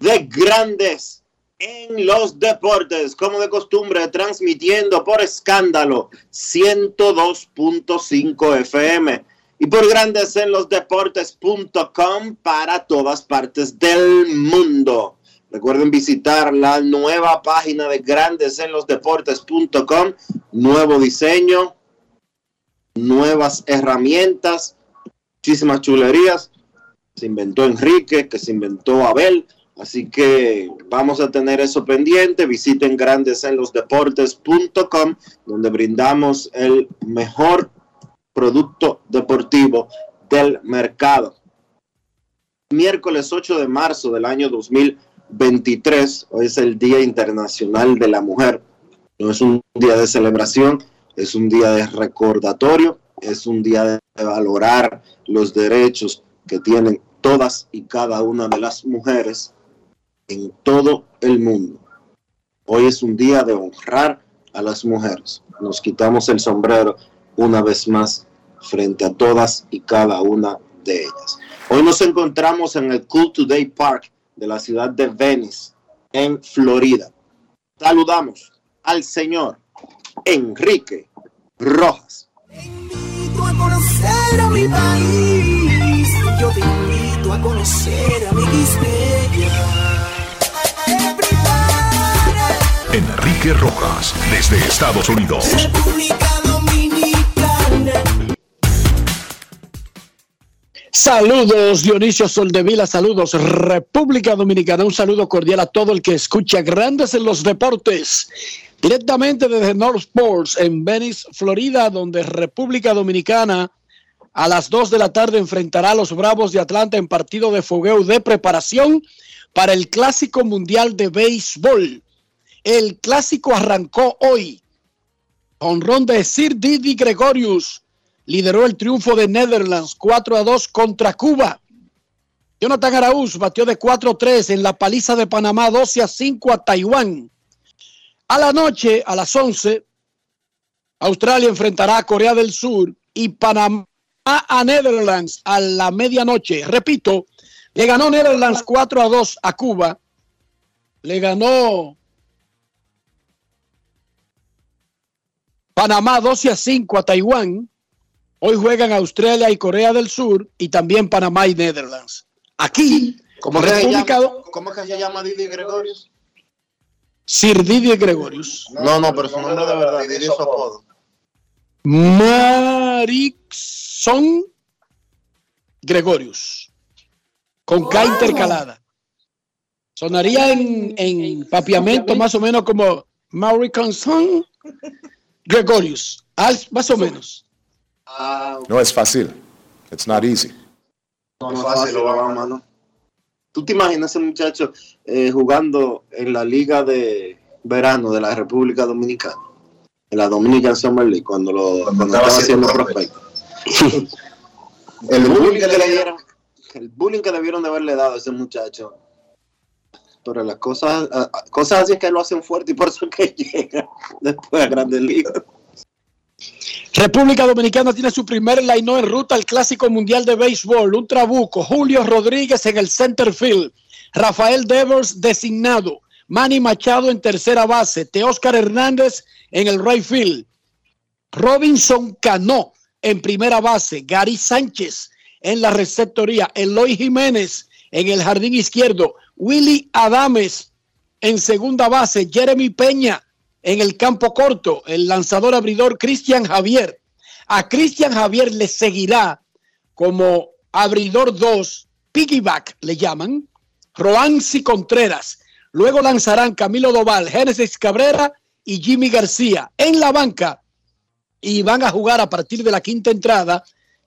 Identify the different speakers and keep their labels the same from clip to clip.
Speaker 1: de Grandes en los Deportes, como de costumbre, transmitiendo por escándalo 102.5 FM y por Grandes en los Deportes.com para todas partes del mundo. Recuerden visitar la nueva página de grandesenlosdeportes.com, nuevo diseño, nuevas herramientas, muchísimas chulerías. Se inventó Enrique, que se inventó Abel, así que vamos a tener eso pendiente. Visiten grandesenlosdeportes.com, donde brindamos el mejor producto deportivo del mercado. Miércoles 8 de marzo del año 2020 23, hoy es el Día Internacional de la Mujer. No es un día de celebración, es un día de recordatorio, es un día de valorar los derechos que tienen todas y cada una de las mujeres en todo el mundo. Hoy es un día de honrar a las mujeres. Nos quitamos el sombrero una vez más frente a todas y cada una de ellas. Hoy nos encontramos en el Cool Today Park de la ciudad de Venice, en Florida. Saludamos al señor Enrique Rojas.
Speaker 2: Te invito a conocer a mi país. Yo te invito a conocer a mi
Speaker 3: Enrique Rojas, desde Estados Unidos.
Speaker 2: República Dominicana.
Speaker 4: Saludos Dionisio Soldevila, saludos República Dominicana, un saludo cordial a todo el que escucha Grandes en los Deportes, directamente desde North Sports en Venice, Florida, donde República Dominicana a las 2 de la tarde enfrentará a los Bravos de Atlanta en partido de fogueo de preparación para el Clásico Mundial de Béisbol. El clásico arrancó hoy. Honrón de Sir Didi Gregorius lideró el triunfo de Netherlands 4 a 2 contra Cuba. Jonathan Araúz batió de 4 a 3 en la paliza de Panamá 12 a 5 a Taiwán. A la noche, a las 11, Australia enfrentará a Corea del Sur y Panamá a Netherlands a la medianoche. Repito, le ganó Netherlands 4 a 2 a Cuba. Le ganó Panamá 12 a 5 a Taiwán. Hoy juegan Australia y Corea del Sur y también Panamá y Netherlands. Aquí,
Speaker 1: ¿Cómo, que se
Speaker 4: República
Speaker 1: llama, ¿Cómo que se llama Didi Gregorius?
Speaker 4: Sir Didier Gregorius.
Speaker 1: No, no, pero su nombre de verdad, Didi es su apodo.
Speaker 4: Marixon Gregorius. Con K intercalada. Sonaría en, en papiamento más o menos como Marixon Gregorius. Al- más o menos.
Speaker 1: Ah,
Speaker 5: No es fácil. It's not easy.
Speaker 1: no es fácil, Obama, ¿no? ¿Tú te imaginas ese muchacho eh, jugando en la liga de verano de la República Dominicana? En la Dominican Summer League, cuando, lo, cuando estaba haciendo prospecto. El bullying que le dieron, el bullying que debieron de haberle dado a ese muchacho. Pero las cosas, a- a- cosas así es que lo hacen fuerte y por eso es que llega después a Grandes Ligas.
Speaker 4: República Dominicana tiene su primer line en ruta al Clásico Mundial de Béisbol. Un trabuco. Julio Rodríguez en el center field. Rafael Devers designado. Manny Machado en tercera base. Teóscar Hernández en el right field. Robinson Cano en primera base. Gary Sánchez en la receptoría. Eloy Jiménez en el jardín izquierdo. Willy Adames en segunda base. Jeremy Peña en el campo corto, el lanzador abridor Cristian Javier. A Cristian Javier le seguirá como abridor 2, piggyback le llaman, Roansi Contreras. Luego lanzarán Camilo Doval, Génesis Cabrera y Jimmy García en la banca y van a jugar a partir de la quinta entrada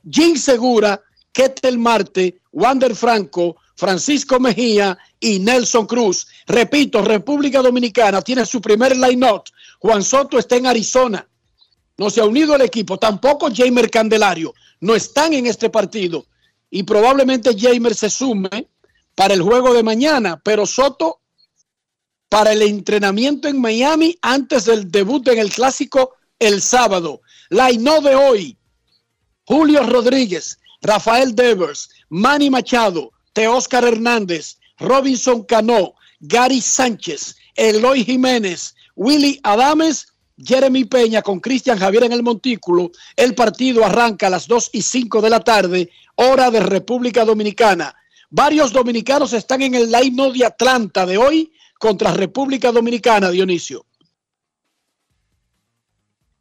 Speaker 4: Jim Segura, Ketel Marte, Wander Franco, Francisco Mejía y Nelson Cruz. Repito, República Dominicana tiene su primer line-up. Juan Soto está en Arizona. No se ha unido el equipo. Tampoco Jamer Candelario. No están en este partido. Y probablemente Jamer se sume para el juego de mañana. Pero Soto para el entrenamiento en Miami antes del debut en el clásico el sábado. Line-up de hoy. Julio Rodríguez, Rafael Devers, Manny Machado, Teóscar Hernández, Robinson Cano, Gary Sánchez, Eloy Jiménez, Willy Adames, Jeremy Peña con Cristian Javier en el montículo. El partido arranca a las 2 y 5 de la tarde, hora de República Dominicana. Varios dominicanos están en el line de Atlanta de hoy contra República Dominicana, Dionisio.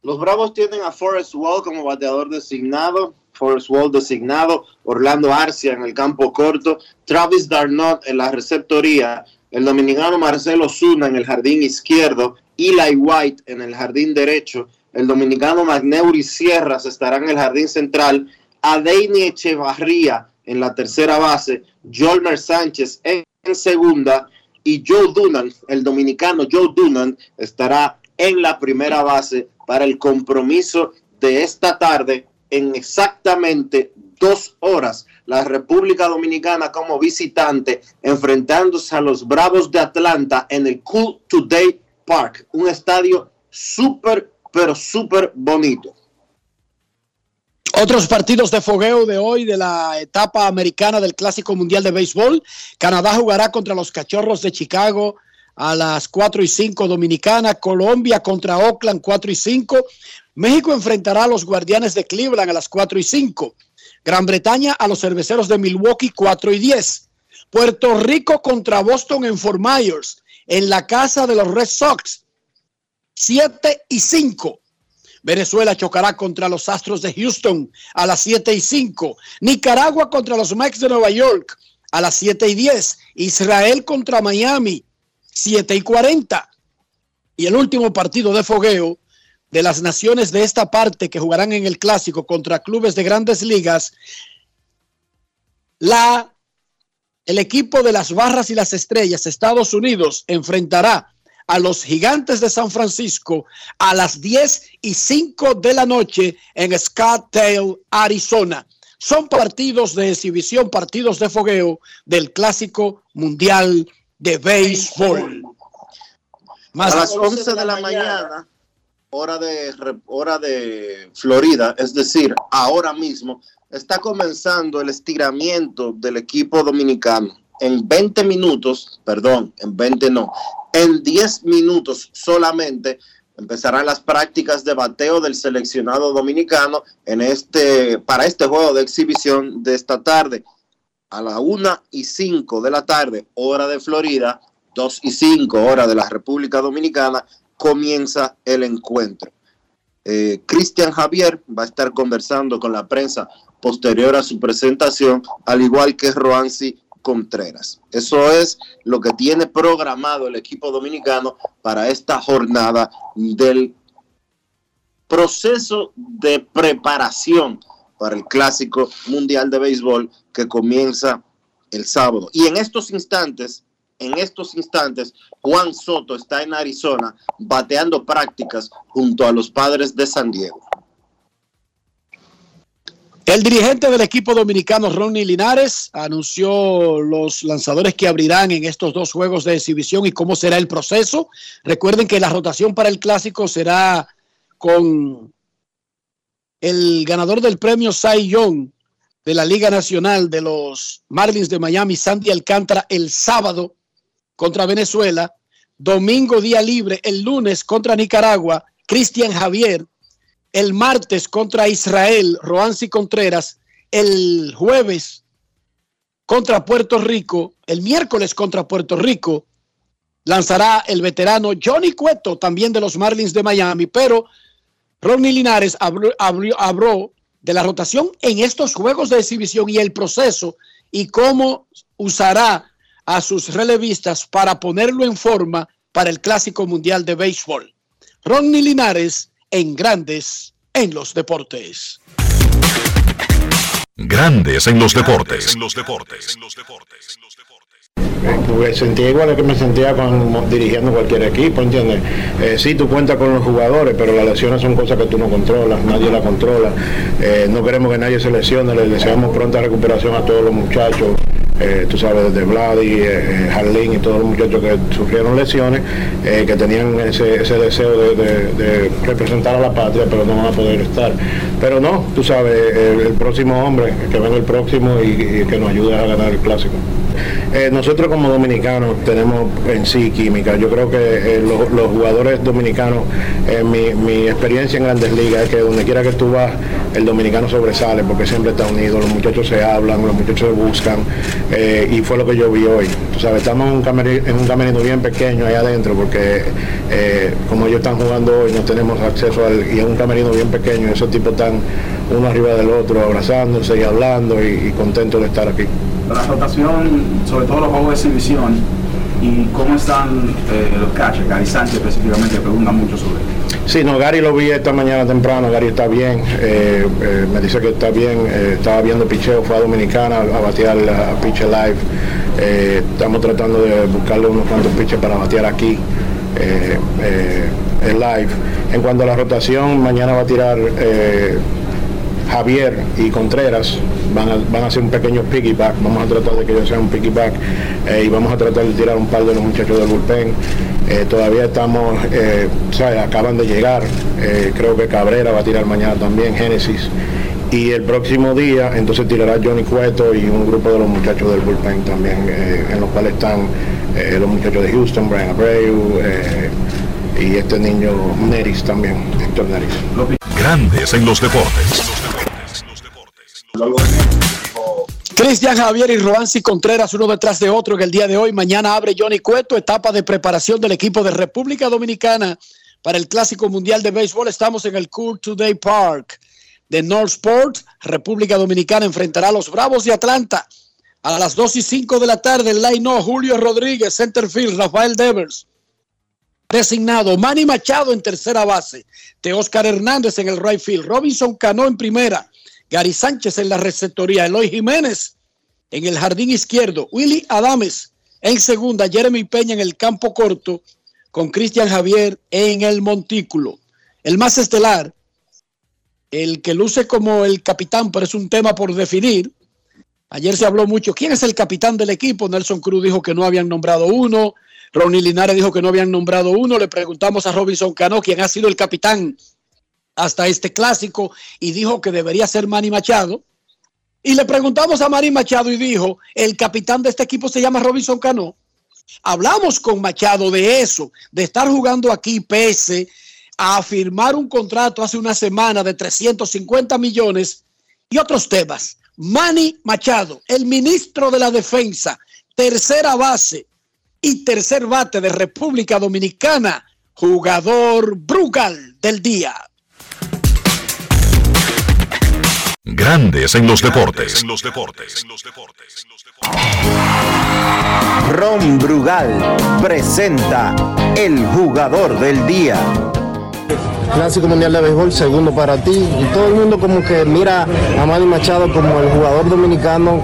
Speaker 1: Los Bravos tienen a Forrest Wall como bateador designado, Forrest Wall designado, Orlando Arcia en el campo corto, Travis Darnot en la receptoría, el dominicano Marcelo Zuna en el jardín izquierdo, Eli White en el jardín derecho, el dominicano Magneuri Sierras estará en el jardín central, Adeini Echevarría en la tercera base, Jolmer Sánchez en, en segunda y Joe Dunan, el dominicano Joe Dunan, estará en la primera base para el compromiso de esta tarde en exactamente dos horas. La República Dominicana como visitante enfrentándose a los Bravos de Atlanta en el Cool Today Park, un estadio súper, pero súper bonito.
Speaker 4: Otros partidos de fogueo de hoy de la etapa americana del Clásico Mundial de Béisbol. Canadá jugará contra los Cachorros de Chicago a las 4 y 5 dominicana. Colombia contra Oakland 4 y 5. México enfrentará a los Guardianes de Cleveland a las 4 y 5. Gran Bretaña a los Cerveceros de Milwaukee 4 y 10. Puerto Rico contra Boston en Fort Myers en la casa de los Red Sox 7 y 5. Venezuela chocará contra los Astros de Houston a las 7 y 5. Nicaragua contra los Mets de Nueva York a las 7 y 10. Israel contra Miami 7 y 40. Y el último partido de fogueo de las naciones de esta parte que jugarán en el clásico contra clubes de grandes ligas, la, el equipo de las barras y las estrellas, Estados Unidos, enfrentará a los gigantes de San Francisco a las 10 y 5 de la noche en Scottsdale, Arizona. Son partidos de exhibición, partidos de fogueo del clásico mundial de béisbol.
Speaker 1: Más a las 11 de la mañana, hora de, hora de Florida, es decir, ahora mismo, está comenzando el estiramiento del equipo dominicano. En 20 minutos, perdón, en 20 no, en 10 minutos solamente empezarán las prácticas de bateo del seleccionado dominicano en este, para este juego de exhibición de esta tarde. A la 1 y 5 de la tarde, hora de Florida, 2 y 5 hora de la República Dominicana, comienza el encuentro. Eh, Cristian Javier va a estar conversando con la prensa posterior a su presentación, al igual que Roansi Contreras. Eso es lo que tiene programado el equipo dominicano para esta jornada del proceso de preparación para el Clásico Mundial de Béisbol que comienza el sábado. Y en estos instantes, en estos instantes, Juan Soto está en Arizona bateando prácticas junto a los padres de San Diego.
Speaker 4: El dirigente del equipo dominicano, Ronnie Linares, anunció los lanzadores que abrirán en estos dos juegos de exhibición y cómo será el proceso. Recuerden que la rotación para el clásico será con el ganador del premio Cy Young de la Liga Nacional de los Marlins de Miami, Sandy Alcántara, el sábado contra Venezuela. Domingo día libre, el lunes contra Nicaragua, Cristian Javier el martes contra Israel, Roansi Contreras, el jueves contra Puerto Rico, el miércoles contra Puerto Rico, lanzará el veterano Johnny Cueto, también de los Marlins de Miami, pero Ronnie Linares habló, de la rotación en estos juegos de exhibición y el proceso y cómo usará a sus relevistas para ponerlo en forma para el Clásico Mundial de Béisbol. Ronnie Linares en Grandes en los Deportes.
Speaker 3: Grandes en los deportes. En los deportes.
Speaker 6: Pues sentía igual que me sentía con, dirigiendo cualquier equipo, ¿entiendes? Eh, sí, tú cuentas con los jugadores, pero las lesiones son cosas que tú no controlas, nadie las controla. Eh, no queremos que nadie se lesione, le deseamos pronta recuperación a todos los muchachos. Eh, tú sabes, desde Vladi, eh, Harlín y todos los muchachos que sufrieron lesiones, eh, que tenían ese, deseo de, representar a la patria, pero no van a poder estar. Pero no, tú sabes, el, próximo hombre, que venga el próximo y, que nos ayude a ganar el clásico. nosotros como dominicanos tenemos en sí química. Yo creo que los, jugadores dominicanos, en mi, mi, experiencia en grandes ligas es que donde quiera que tú vas, el dominicano sobresale porque siempre está unido, los muchachos se hablan, los muchachos se buscan. Eh, y fue lo que yo vi hoy. Tú sabes, estamos en un, camerino, en un camerino bien pequeño ahí adentro porque eh, como ellos están jugando hoy no tenemos acceso al, y es un camerino bien pequeño, esos tipos están uno arriba del otro abrazándose y hablando y, contentos de estar aquí.
Speaker 7: La rotación, sobre todo los juegos de exhibición, y cómo están eh, los catchers, Gary Sánchez específicamente, preguntan mucho sobre
Speaker 6: Sí, no, Gary lo vi esta mañana temprano, Gary está bien, eh, eh, me dice que está bien, eh, estaba viendo picheo, fue a Dominicana a batear a, pitch live, estamos tratando de buscarle unos cuantos pitches para batear aquí, en live. En cuanto a la rotación, mañana va a tirar Javier y Contreras, van a, hacer un pequeño piggyback, vamos a tratar de que ellos sean un piggyback y vamos a tratar de tirar un par de los muchachos del bullpen. Eh, todavía estamos, eh, acaban de llegar, eh, creo que Cabrera va a tirar mañana también, Génesis. Y el próximo día entonces tirará Johnny Cueto y un grupo de los muchachos del bullpen también, en los cuales están los muchachos de Houston, Brian Abreu y este niño Neris también, Héctor Neris.
Speaker 3: Grandes en los deportes.
Speaker 4: Cristian Javier y Roansi Contreras, uno detrás de otro en el día de hoy. Mañana abre Johnny Cueto, etapa de preparación del equipo de República Dominicana para el Clásico Mundial de Béisbol. Estamos en el Cool Today Park de Northport. República Dominicana enfrentará a los Bravos de Atlanta a las 2 y 5 de la tarde. No, Julio Rodríguez, centerfield, Rafael Devers. Designado Manny Machado en tercera base, Oscar Hernández en el right field, Robinson Cano en primera, Gary Sánchez en la receptoría, Eloy Jiménez en el jardín izquierdo, Willy Adames en segunda, Jeremy Peña en el campo corto, con Cristian Javier en el montículo. El más estelar, el que luce como el capitán, pero es un tema por definir. Ayer se habló mucho, ¿quién es el capitán del equipo? Nelson Cruz dijo que no habían nombrado uno, Ronnie Linares dijo que no habían nombrado uno, le preguntamos a Robinson Cano, quién ha sido el capitán hasta este clásico y dijo que debería ser Manny Machado. Y le preguntamos a Manny Machado y dijo, el capitán de este equipo se llama Robinson Cano. Hablamos con Machado de eso, de estar jugando aquí pese a firmar un contrato hace una semana de 350 millones y otros temas. Manny Machado, el ministro de la Defensa, tercera base y tercer bate de República Dominicana, jugador Brugal del día.
Speaker 3: Grandes en los deportes.
Speaker 8: Ron Brugal presenta el jugador del día.
Speaker 9: Clásico Mundial de Béisbol, segundo para ti. Y todo el mundo como que mira a Manny Machado como el jugador dominicano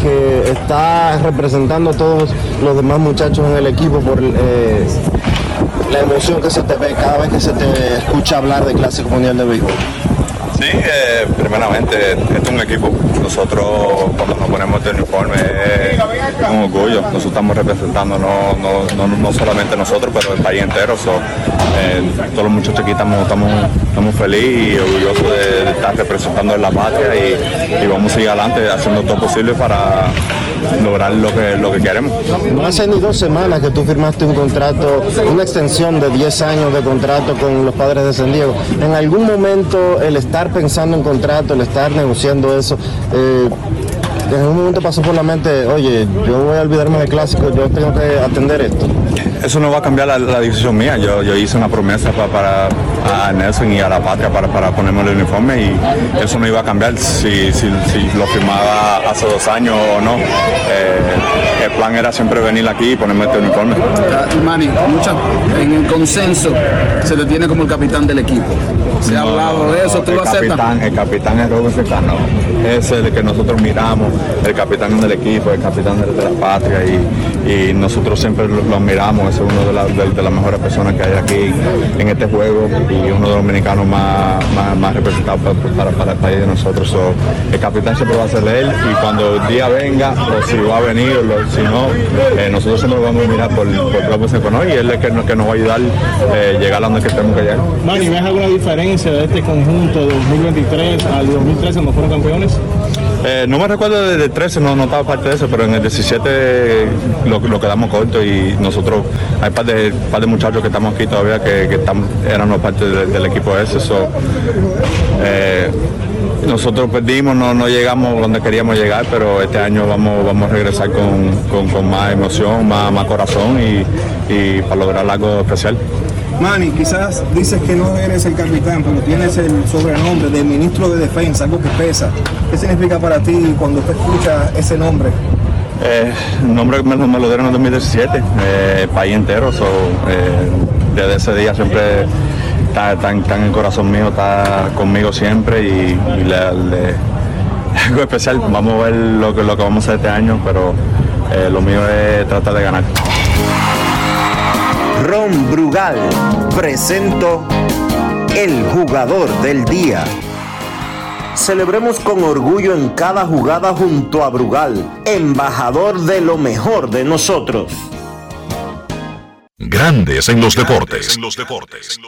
Speaker 9: que está representando a todos los demás muchachos en el equipo por eh, la emoción que se te ve cada vez que se te escucha hablar de Clásico Mundial de Béisbol.
Speaker 10: Sí, eh, primeramente, esto es un equipo. Nosotros cuando nos ponemos este uniforme es un orgullo. Nosotros estamos representando no, no, no, no solamente nosotros, pero el país entero. So, eh, todos los muchachos aquí estamos, estamos, estamos felices y orgullosos de, de estar representando en la patria y, y vamos a seguir adelante haciendo todo posible para lograr lo que, lo que queremos.
Speaker 9: No hace ni dos semanas que tú firmaste un contrato, una extensión de 10 años de contrato con los padres de San Diego. En algún momento el estar pensando en contrato, el estar negociando eso, eh, en algún momento pasó por la mente, oye, yo voy a olvidarme del clásico, yo tengo que atender esto.
Speaker 10: Eso no va a cambiar la, la decisión mía. Yo, yo hice una promesa pa- para a Nelson y a la patria para, para ponerme el uniforme y eso no iba a cambiar si, si, si lo firmaba hace dos años o no. Eh, el plan era siempre venir aquí y ponerme este uniforme.
Speaker 11: Manny, mucha- en el consenso se te tiene como el capitán del equipo. Se ha
Speaker 10: No,
Speaker 11: hablado de eso, tú
Speaker 10: el
Speaker 11: lo aceptas.
Speaker 10: capitán, el capitán es Robert Secano, es el que nosotros miramos, el capitán del equipo, el capitán de, la patria y, y nosotros siempre lo, lo admiramos, es uno de, la- de- las mejores personas que hay aquí en este juego y uno de los dominicanos más, más, más representados pa- para, para el país de nosotros. So, el capitán siempre va a ser él y cuando el día venga, o si va a venir, o si no, eh, nosotros siempre lo vamos a mirar por, por Robert Secano y él es el que, que nos va a ayudar eh, llegar a donde tenemos que llegar.
Speaker 12: Manny, ¿ves alguna diferencia de este conjunto de 2023 al 2013 cuando fueron campeones?
Speaker 10: Eh, no me recuerdo desde el 13, no, no estaba parte de eso, pero en el 17 lo, quedamos corto y nosotros, hay par de, par de muchachos que estamos aquí todavía que, que éramos parte de- del equipo ese. so, eh, nosotros perdimos, no, no llegamos donde queríamos llegar, pero este año vamos, vamos a regresar con, con- con más emoción, más, más corazón y, y para lograr algo especial.
Speaker 13: Manny, quizás dices que no eres el capitán, pero tienes el sobrenombre de ministro de defensa, algo que pesa. ¿Qué significa para ti cuando te escuchas ese nombre?
Speaker 10: Eh, nombre me, me lo dieron en 2017, eh, país entero, so, eh, desde ese día siempre está, está en- el corazón mío, está conmigo siempre y, y le- algo especial, vamos a ver lo que, lo que vamos a hacer este año, pero eh, lo mío es tratar de ganar.
Speaker 8: Ron Brugal presento el jugador del día. Celebremos con orgullo en cada jugada junto a Brugal, embajador de lo mejor de nosotros.
Speaker 3: Grandes en los deportes. En los deportes.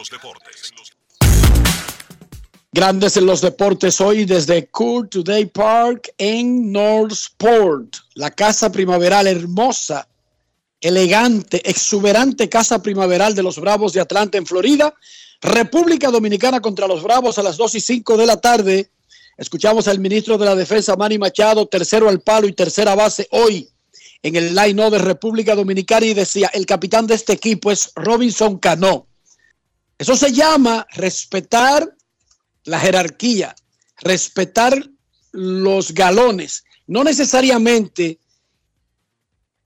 Speaker 4: Grandes en los deportes hoy desde Cool Today Park en Northport, la casa primaveral hermosa, elegante, exuberante casa primaveral de los Bravos de Atlanta en Florida. República Dominicana contra los Bravos a las 2 y 5 de la tarde. Escuchamos al ministro de la Defensa, Manny Machado, tercero al palo y tercera base hoy en el line de República Dominicana y decía, el capitán de este equipo es Robinson Cano. Eso se llama respetar la jerarquía, respetar los galones, no necesariamente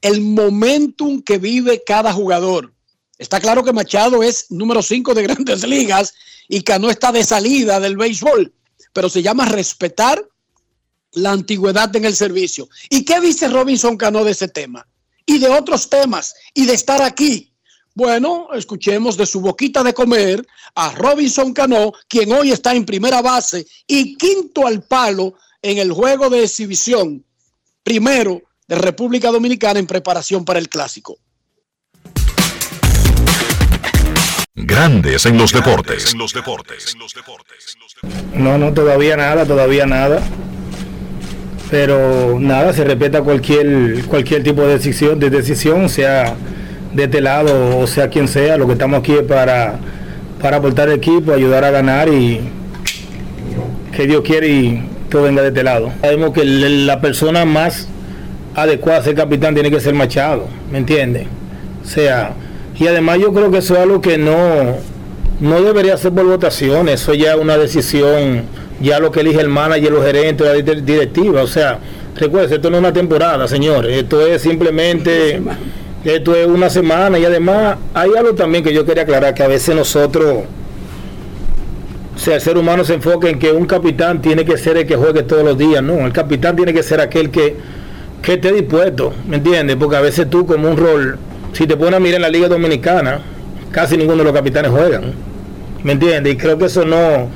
Speaker 4: el momentum que vive cada jugador. Está claro que Machado es número 5 de grandes ligas y Cano está de salida del béisbol, pero se llama respetar la antigüedad en el servicio. ¿Y qué dice Robinson Cano de ese tema? Y de otros temas, y de estar aquí. Bueno, escuchemos de su boquita de comer a Robinson Cano, quien hoy está en primera base y quinto al palo en el juego de exhibición, primero de República Dominicana en preparación para el clásico.
Speaker 3: Grandes en los deportes. En los deportes.
Speaker 12: No, no, todavía nada, todavía nada. Pero nada, se respeta cualquier cualquier tipo de decisión, de decisión, sea de este lado o sea quien sea. Lo que estamos aquí es para, para aportar el equipo, ayudar a ganar y que Dios quiere y todo venga de este lado. Sabemos que la persona más adecuada a ser capitán tiene que ser Machado, ¿me entiende? O sea, y además yo creo que eso es algo que no, no debería ser por votación, eso ya es una decisión, ya lo que elige el manager, los gerentes, la dir- directiva, o sea, recuerden, esto no es una temporada, señores, esto es simplemente, esto es una semana y además hay algo también que yo quería aclarar, que a veces nosotros, o sea, el ser humano se enfoca en que un capitán tiene que ser el que juegue todos los días, no, el capitán tiene que ser aquel que, que esté dispuesto, ¿me entiendes? Porque a veces tú como un rol, si te pones a mirar en la Liga Dominicana, casi ninguno de los capitanes juegan, ¿me entiendes? Y creo que eso no,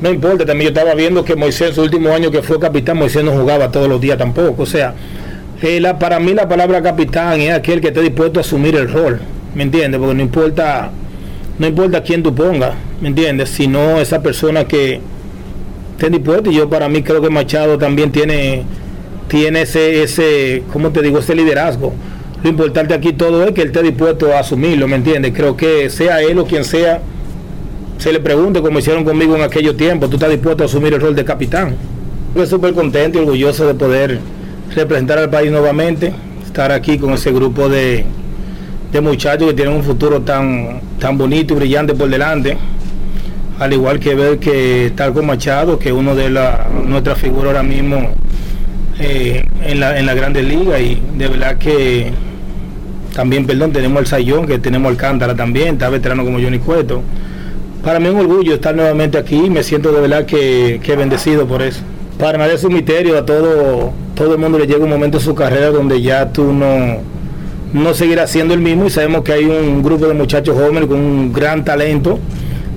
Speaker 12: no importa, también yo estaba viendo que Moisés, su último año que fue capitán, Moisés no jugaba todos los días tampoco. O sea, eh, la, para mí la palabra capitán es aquel que esté dispuesto a asumir el rol, ¿me entiendes? Porque no importa, no importa quién tú pongas, ¿me entiendes? Sino esa persona que esté dispuesta. Y yo para mí creo que Machado también tiene, tiene ese, ese, ¿cómo te digo? Ese liderazgo. Lo importante aquí todo es que él esté dispuesto a asumirlo, ¿me entiendes? Creo que sea él o quien sea, se le pregunte como hicieron conmigo en aquellos tiempos, tú estás dispuesto a asumir el rol de capitán. Estoy súper contento y orgulloso de poder representar al país nuevamente, estar aquí con ese grupo de, de muchachos que tienen un futuro tan, tan bonito y brillante por delante. Al igual que ver que tal con Machado, que uno de la, nuestras figuras ahora mismo eh, en, la, en la Grandes Ligas y de verdad que también, perdón, tenemos el Sayón, que tenemos Alcántara también, está veterano como Johnny Cueto. Para mí es un orgullo estar nuevamente aquí, me siento de verdad que, que bendecido por eso. Para nadie es un misterio, a todo, todo el mundo le llega un momento en su carrera donde ya tú no, no seguirás siendo el mismo y sabemos que hay un grupo de muchachos jóvenes con un gran talento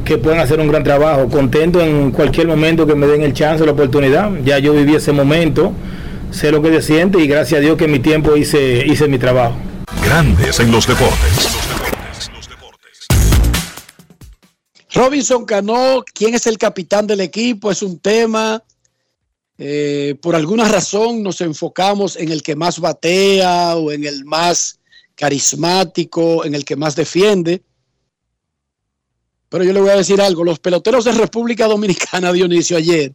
Speaker 12: que pueden hacer un gran trabajo. Contento en cualquier momento que me den el chance, la oportunidad. Ya yo viví ese momento, sé lo que se siente y gracias a Dios que en mi tiempo hice, hice mi trabajo.
Speaker 3: Grandes en los deportes.
Speaker 4: Robinson Cano, ¿quién es el capitán del equipo? Es un tema. Eh, por alguna razón nos enfocamos en el que más batea o en el más carismático, en el que más defiende. Pero yo le voy a decir algo, los peloteros de República Dominicana, Dionisio, ayer,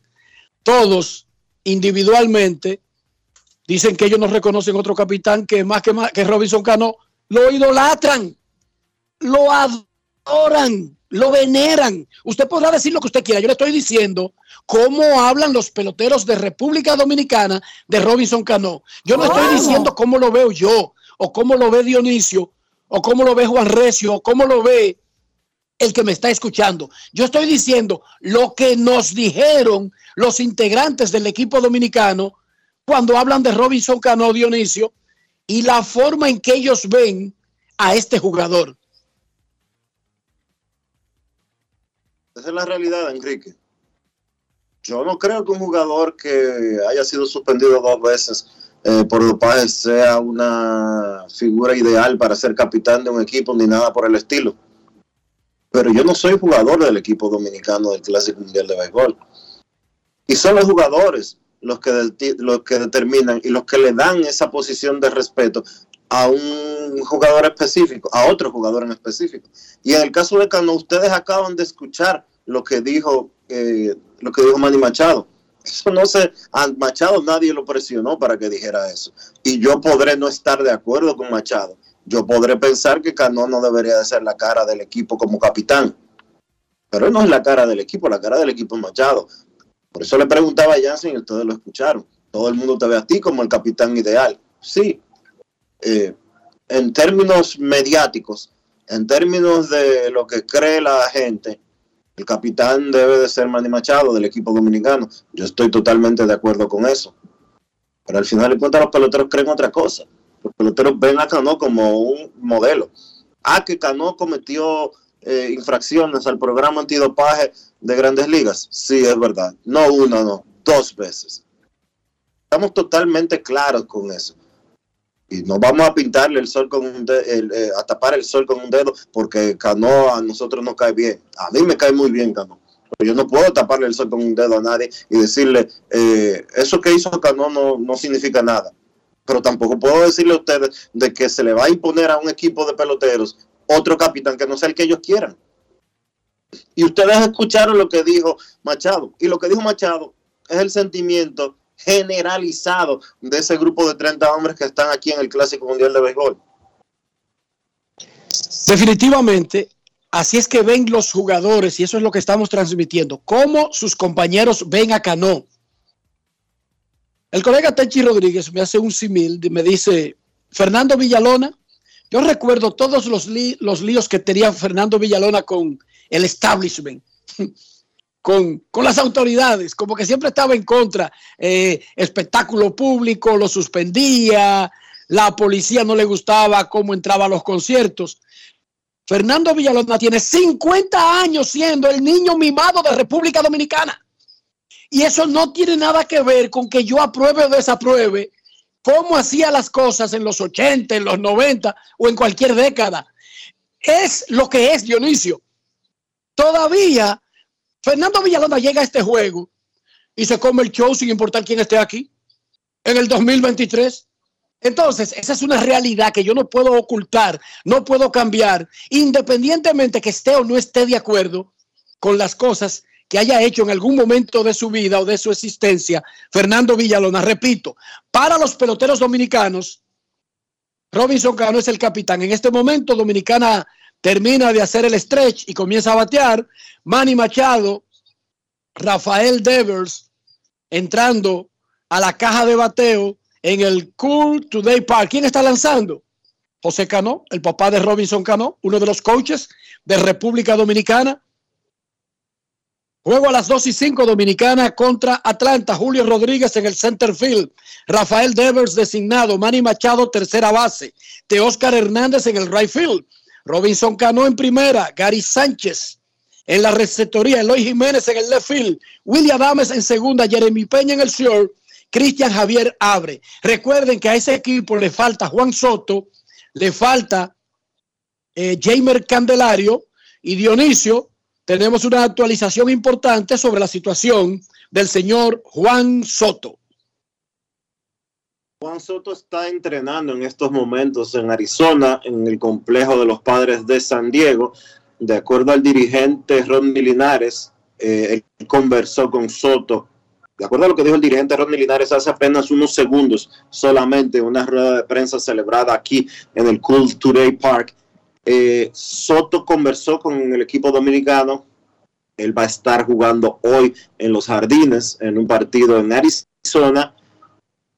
Speaker 4: todos individualmente dicen que ellos no reconocen otro capitán que más que, más, que Robinson Cano, lo idolatran, lo adoran, lo veneran. Usted podrá decir lo que usted quiera, yo le estoy diciendo cómo hablan los peloteros de República Dominicana de Robinson Cano. Yo no estoy diciendo cómo lo veo yo, o cómo lo ve Dionisio, o cómo lo ve Juan Recio, o cómo lo ve el que me está escuchando. Yo estoy diciendo lo que nos dijeron los integrantes del equipo dominicano cuando hablan de Robinson Cano Dionisio y la forma en que ellos ven a este jugador.
Speaker 1: Esa es la realidad, Enrique. Yo no creo que un jugador que haya sido suspendido dos veces eh, por dopaje sea una figura ideal para ser capitán de un equipo ni nada por el estilo. Pero yo no soy jugador del equipo dominicano del Clásico Mundial de Béisbol. Y son los jugadores los que, los que determinan y los que le dan esa posición de respeto a un jugador específico, a otro jugador en específico. Y en el caso de Cano, ustedes acaban de escuchar lo que dijo, eh, lo que dijo Manny Machado. Eso no se, a Machado nadie lo presionó para que dijera eso. Y yo podré no estar de acuerdo con Machado. Yo podré pensar que Cano no debería de ser la cara del equipo como capitán. Pero no es la cara del equipo, la cara del equipo es Machado. Por eso le preguntaba a Jansen y ustedes lo escucharon. Todo el mundo te ve a ti como el capitán ideal. Sí. Eh, en términos mediáticos, en términos de lo que cree la gente, el capitán debe de ser Manny Machado del equipo dominicano. Yo estoy totalmente de acuerdo con eso. Pero al final de cuentas los peloteros creen otra cosa. Los peloteros ven a Cano como un modelo. Ah, que Cano cometió eh, infracciones al programa antidopaje de grandes ligas. Sí, es verdad. No una, no, dos veces. Estamos totalmente claros con eso. Y no vamos a pintarle el sol con un dedo, eh, a tapar el sol con un dedo porque Cano a nosotros no cae bien. A mí me cae muy bien Cano. Pero yo no puedo taparle el sol con un dedo a nadie y decirle, eh, eso que hizo Cano no, no significa nada. Pero tampoco puedo decirle a ustedes de que se le va a imponer a un equipo de peloteros otro capitán que no sea el que ellos quieran. Y ustedes escucharon lo que dijo Machado. Y lo que dijo Machado es el sentimiento generalizado de ese grupo de 30 hombres que están aquí en el Clásico Mundial de Béisbol.
Speaker 4: Definitivamente, así es que ven los jugadores y eso es lo que estamos transmitiendo. Cómo sus compañeros ven a Cano. El colega Techi Rodríguez me hace un simil y me dice, Fernando Villalona, yo recuerdo todos los, los líos que tenía Fernando Villalona con el establishment, con, con las autoridades, como que siempre estaba en contra. Eh, espectáculo público, lo suspendía, la policía no le gustaba cómo entraba a los conciertos. Fernando Villalona tiene 50 años siendo el niño mimado de República Dominicana. Y eso no tiene nada que ver con que yo apruebe o desapruebe cómo hacía las cosas en los 80, en los 90 o en cualquier década. Es lo que es Dionisio. Todavía Fernando Villalona llega a este juego y se come el show sin importar quién esté aquí en el 2023. Entonces, esa es una realidad que yo no puedo ocultar, no puedo cambiar, independientemente que esté o no esté de acuerdo con las cosas que haya hecho en algún momento de su vida o de su existencia Fernando Villalona. Repito, para los peloteros dominicanos, Robinson Cano es el capitán. En este momento, Dominicana termina de hacer el stretch y comienza a batear. Manny Machado, Rafael Devers entrando a la caja de bateo en el Cool Today Park. ¿Quién está lanzando? José Cano, el papá de Robinson Cano, uno de los coaches de República Dominicana. Juego a las 2 y 5 Dominicana contra Atlanta. Julio Rodríguez en el center field. Rafael Devers designado. Manny Machado tercera base. De Oscar Hernández en el right field. Robinson Cano en primera. Gary Sánchez en la receptoría. Eloy Jiménez en el left field. William Adames en segunda. Jeremy Peña en el short. Cristian Javier Abre. Recuerden que a ese equipo le falta Juan Soto. Le falta eh, Jamer Candelario y Dionisio tenemos una actualización importante sobre la situación del señor Juan Soto.
Speaker 1: Juan Soto está entrenando en estos momentos en Arizona, en el complejo de los padres de San Diego. De acuerdo al dirigente Rodney Linares, eh, él conversó con Soto. De acuerdo a lo que dijo el dirigente Rodney Linares hace apenas unos segundos, solamente una rueda de prensa celebrada aquí en el Cool Today Park, eh, Soto conversó con el equipo dominicano. Él va a estar jugando hoy en los jardines en un partido en Arizona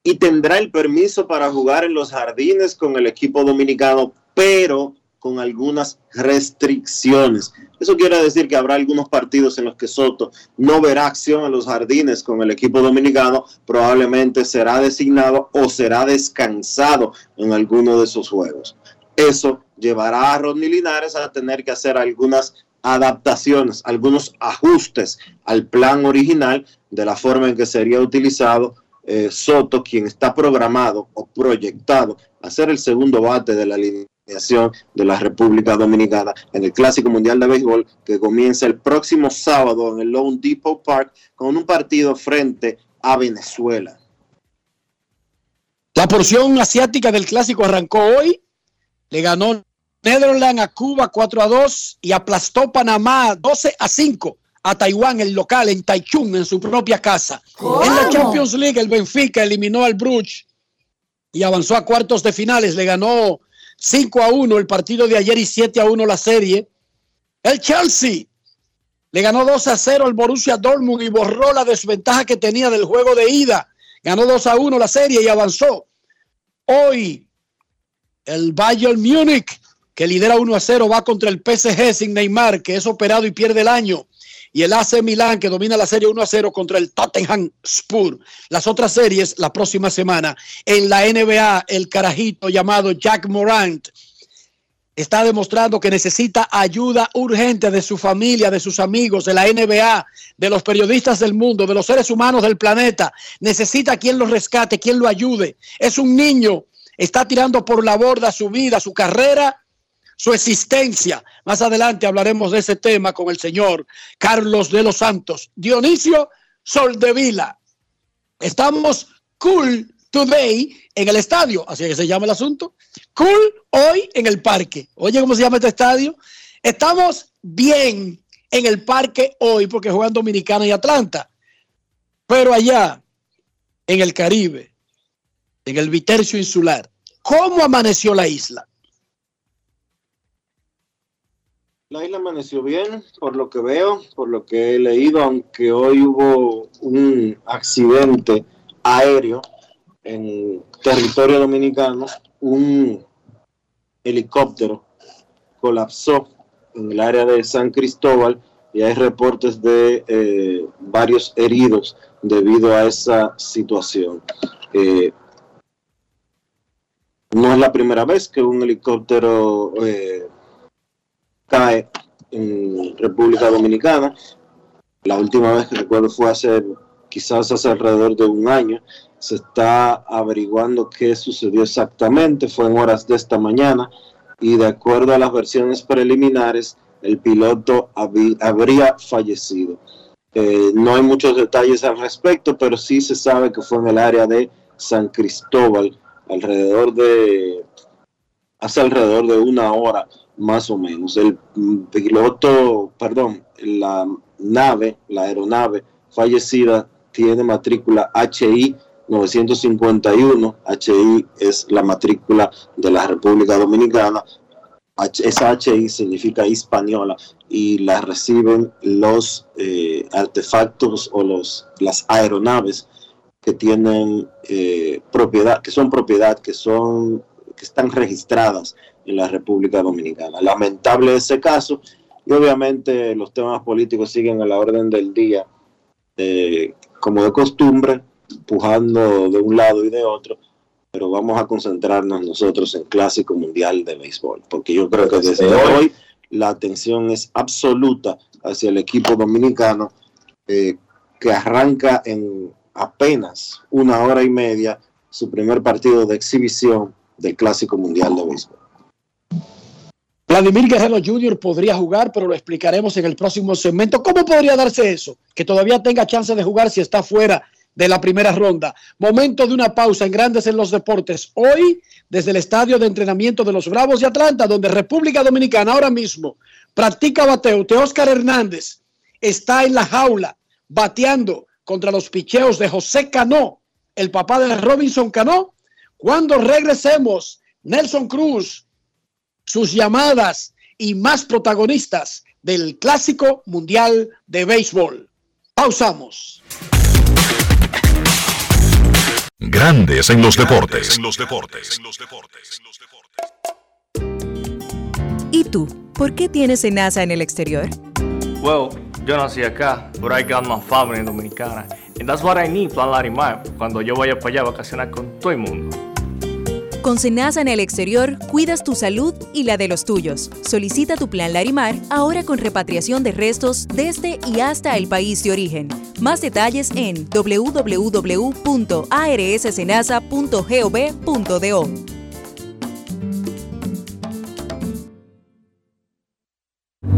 Speaker 1: y tendrá el permiso para jugar en los jardines con el equipo dominicano, pero con algunas restricciones. Eso quiere decir que habrá algunos partidos en los que Soto no verá acción en los jardines con el equipo dominicano, probablemente será designado o será descansado en alguno de esos juegos. Eso llevará a Rodney Linares a tener que hacer algunas adaptaciones, algunos ajustes al plan original de la forma en que sería utilizado eh, Soto, quien está programado o proyectado a ser el segundo bate de la alineación de la República Dominicana en el Clásico Mundial de Béisbol que comienza el próximo sábado en el Lone Depot Park con un partido frente a Venezuela.
Speaker 4: La porción asiática del clásico arrancó hoy le ganó Netherlands a Cuba 4 a 2 y aplastó Panamá 12 a 5 a Taiwán, el local, en Taichung, en su propia casa. En la Champions League, el Benfica eliminó al Bruges y avanzó a cuartos de finales. Le ganó 5 a 1 el partido de ayer y 7 a 1 la serie. El Chelsea le ganó 2 a 0 al Borussia Dortmund y borró la desventaja que tenía del juego de ida. Ganó 2 a 1 la serie y avanzó. Hoy el Bayern Múnich, que lidera 1 a 0, va contra el PSG sin Neymar, que es operado y pierde el año. Y el AC Milán, que domina la serie 1 a 0 contra el Tottenham Spur. Las otras series la próxima semana. En la NBA, el carajito llamado Jack Morant está demostrando que necesita ayuda urgente de su familia, de sus amigos, de la NBA, de los periodistas del mundo, de los seres humanos del planeta. Necesita quien lo rescate, quien lo ayude. Es un niño está tirando por la borda su vida, su carrera, su existencia. Más adelante hablaremos de ese tema con el señor Carlos de los Santos. Dionisio Soldevila. Estamos cool today en el estadio, así que se llama el asunto. Cool hoy en el parque. Oye, ¿cómo se llama este estadio? Estamos bien en el parque hoy porque juegan Dominicana y Atlanta. Pero allá, en el Caribe, en el Vitercio Insular. ¿Cómo amaneció la isla?
Speaker 1: La isla amaneció bien, por lo que veo, por lo que he leído, aunque hoy hubo un accidente aéreo en territorio dominicano, un helicóptero colapsó en el área de San Cristóbal y hay reportes de eh, varios heridos debido a esa situación. Eh, no es la primera vez que un helicóptero eh, cae en República Dominicana. La última vez que recuerdo fue hace quizás hace alrededor de un año. Se está averiguando qué sucedió exactamente. Fue en horas de esta mañana y de acuerdo a las versiones preliminares, el piloto habría fallecido. Eh, no hay muchos detalles al respecto, pero sí se sabe que fue en el área de San Cristóbal, alrededor de, hace alrededor de una hora más o menos. El piloto, perdón, la nave, la aeronave fallecida tiene matrícula HI 951. HI es la matrícula de la República Dominicana. esa HI significa española y la reciben los eh, artefactos o los, las aeronaves que tienen eh, propiedad, que son propiedad, que son, que están registradas en la República Dominicana. Lamentable ese caso y obviamente los temas políticos siguen a la orden del día, eh, como de costumbre, pujando de un lado y de otro, pero vamos a concentrarnos nosotros en Clásico Mundial de Béisbol, porque yo creo que desde hoy la atención es absoluta hacia el equipo dominicano eh, que arranca en apenas una hora y media su primer partido de exhibición del Clásico Mundial de Béisbol.
Speaker 4: Vladimir Guerrero Jr. podría jugar, pero lo explicaremos en el próximo segmento. ¿Cómo podría darse eso? Que todavía tenga chance de jugar si está fuera de la primera ronda. Momento de una pausa en Grandes en los Deportes. Hoy, desde el estadio de entrenamiento de los Bravos de Atlanta, donde República Dominicana ahora mismo practica bateo. Oscar Hernández está en la jaula bateando contra los picheos de José Cano, el papá de Robinson Cano. Cuando regresemos, Nelson Cruz, sus llamadas y más protagonistas del Clásico Mundial de Béisbol. Pausamos.
Speaker 3: Grandes en los deportes. En los deportes.
Speaker 14: ¿Y tú? ¿Por qué tienes NASA en el exterior?
Speaker 15: Well, yo nací acá, but I got my family dominicana. And that's what I need, Plan Larimar, cuando yo vaya para allá a vacacionar con todo el mundo.
Speaker 14: Con Senasa en el exterior, cuidas tu salud y la de los tuyos. Solicita tu plan Larimar ahora con repatriación de restos desde y hasta el país de origen. Más detalles en www.arssenasa.gov.do.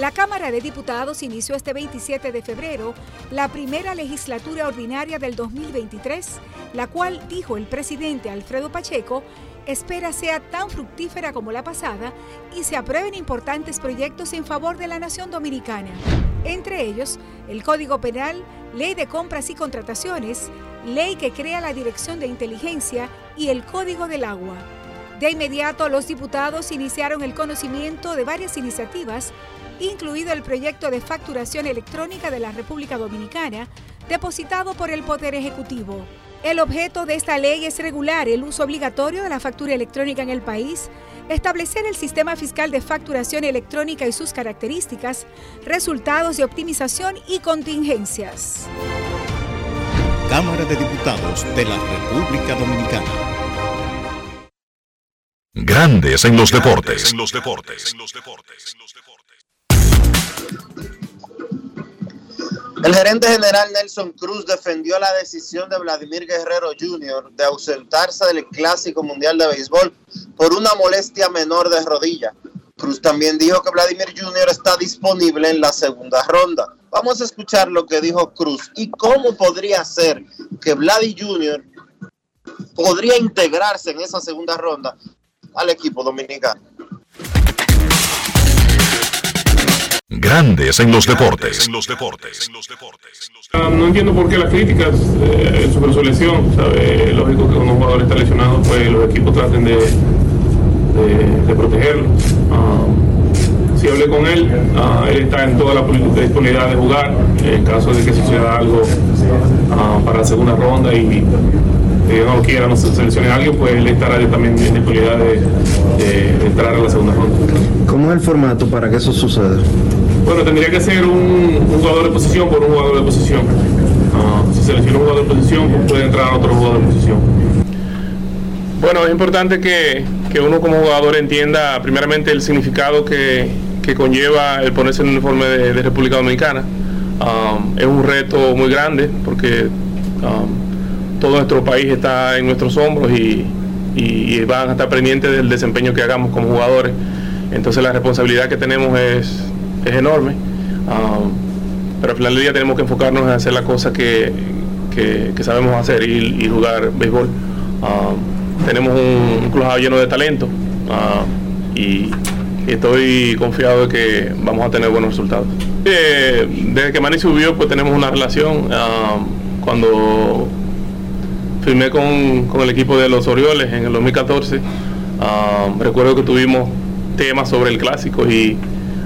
Speaker 16: La Cámara de Diputados inició este 27 de febrero la primera legislatura ordinaria del 2023, la cual, dijo el presidente Alfredo Pacheco, espera sea tan fructífera como la pasada y se aprueben importantes proyectos en favor de la nación dominicana. Entre ellos, el Código Penal, Ley de Compras y Contrataciones, Ley que crea la Dirección de Inteligencia y el Código del Agua. De inmediato, los diputados iniciaron el conocimiento de varias iniciativas incluido el proyecto de facturación electrónica de la República Dominicana, depositado por el Poder Ejecutivo. El objeto de esta ley es regular el uso obligatorio de la factura electrónica en el país, establecer el sistema fiscal de facturación electrónica y sus características, resultados de optimización y contingencias.
Speaker 3: Cámara de Diputados de la República Dominicana. Grandes en los deportes. En los deportes.
Speaker 1: El gerente general Nelson Cruz defendió la decisión de Vladimir Guerrero Jr. de ausentarse del Clásico Mundial de Béisbol por una molestia menor de rodilla. Cruz también dijo que Vladimir Jr. está disponible en la segunda ronda. Vamos a escuchar lo que dijo Cruz y cómo podría ser que Vladimir Jr. podría integrarse en esa segunda ronda al equipo dominicano.
Speaker 3: Grandes en los deportes. En los deportes.
Speaker 17: No entiendo por qué las críticas eh, sobre su lesión. ¿sabe? Lógico que cuando un jugador está lesionado, pues los equipos traten de, de, de protegerlo. Ah, si hablé con él, ah, él está en toda la disponibilidad de jugar. En caso de que suceda algo ah, para la segunda ronda y que no quiera, no se seleccione a alguien, pues él estará también en disponibilidad de, de- de entrar a la segunda ronda.
Speaker 9: ¿Cómo es el formato para que eso suceda?
Speaker 17: Bueno, tendría que ser un, jugador de posición por un jugador de posición. Ah, si selecciona un jugador de posición, pues puede entrar otro jugador de posición. Bueno, es importante que, que uno como jugador entienda primeramente el significado que, que conlleva el ponerse en el uniforme de, República Dominicana. Es un reto muy grande porque todo nuestro país está en nuestros hombros y- y van a estar pendientes del desempeño que hagamos como jugadores. Entonces la responsabilidad que tenemos es, es enorme. Um, pero al final del día tenemos que enfocarnos en hacer las cosas que, que- sabemos hacer y, jugar béisbol. Um, tenemos un, un lleno de talento uh, y, estoy confiado de que vamos a tener buenos resultados. Eh, desde que Manny subió, pues tenemos una relación. um, cuando firmé con, con el equipo de los Orioles en el 2014, um, recuerdo que tuvimos temas sobre el clásico y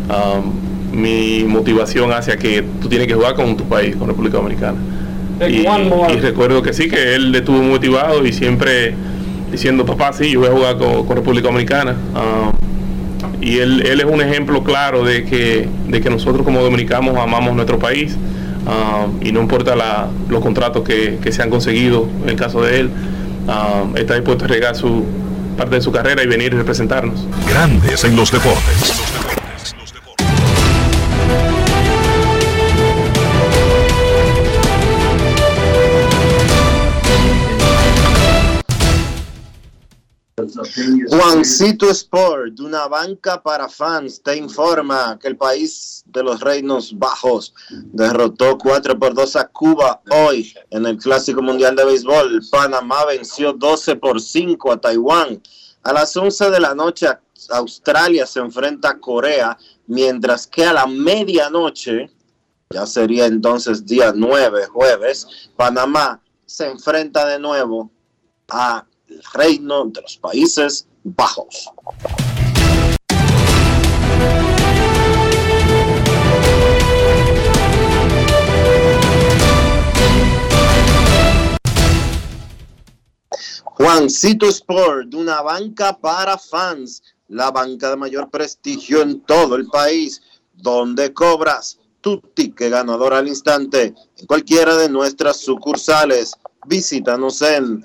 Speaker 17: um, mi motivación hacia que tú tienes que jugar con tu país, con República Dominicana. Y, y recuerdo que sí, que él estuvo motivado y siempre diciendo, papá, sí, yo voy a jugar con, con República Dominicana. Um, y él, él es un ejemplo claro de que, de que nosotros como dominicanos amamos nuestro país um, y no importa la- los contratos que, que se han conseguido, en el caso de él, um, está dispuesto a regar su parte de su carrera y venir y representarnos.
Speaker 3: Grandes en los deportes.
Speaker 1: Juancito Sport, una banca para fans, te informa que el país de los Reinos Bajos derrotó 4 por 2 a Cuba hoy en el Clásico Mundial de Béisbol. Panamá venció 12 por 5 a Taiwán. A las 11 de la noche Australia se enfrenta a Corea, mientras que a la medianoche, ya sería entonces día 9, jueves, Panamá se enfrenta de nuevo a reino de los Países Bajos. Juancito Sport, una banca para fans, la banca de mayor prestigio en todo el país, donde cobras tu ticket ganador al instante en cualquiera de nuestras sucursales. Visítanos en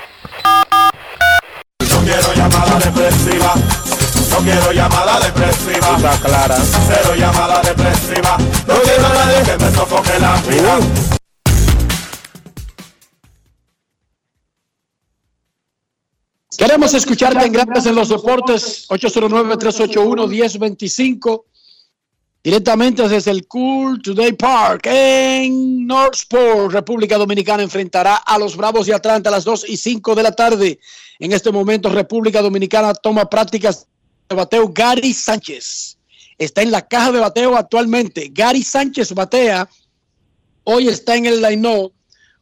Speaker 18: quiero llamada depresiva. No quiero llamada depresiva.
Speaker 6: clara.
Speaker 18: Cero llamada depresiva. No quiero a nadie que me sofoque la vida.
Speaker 4: Queremos escucharte en Grandes en los Deportes 809-381-1025 directamente desde el Cool Today Park en Northport, República Dominicana enfrentará a los Bravos de Atlanta a las 2 y 5 de la tarde. En este momento República Dominicana toma prácticas de bateo Gary Sánchez. está en la caja de bateo actualmente. Gary Sánchez batea, hoy está en el line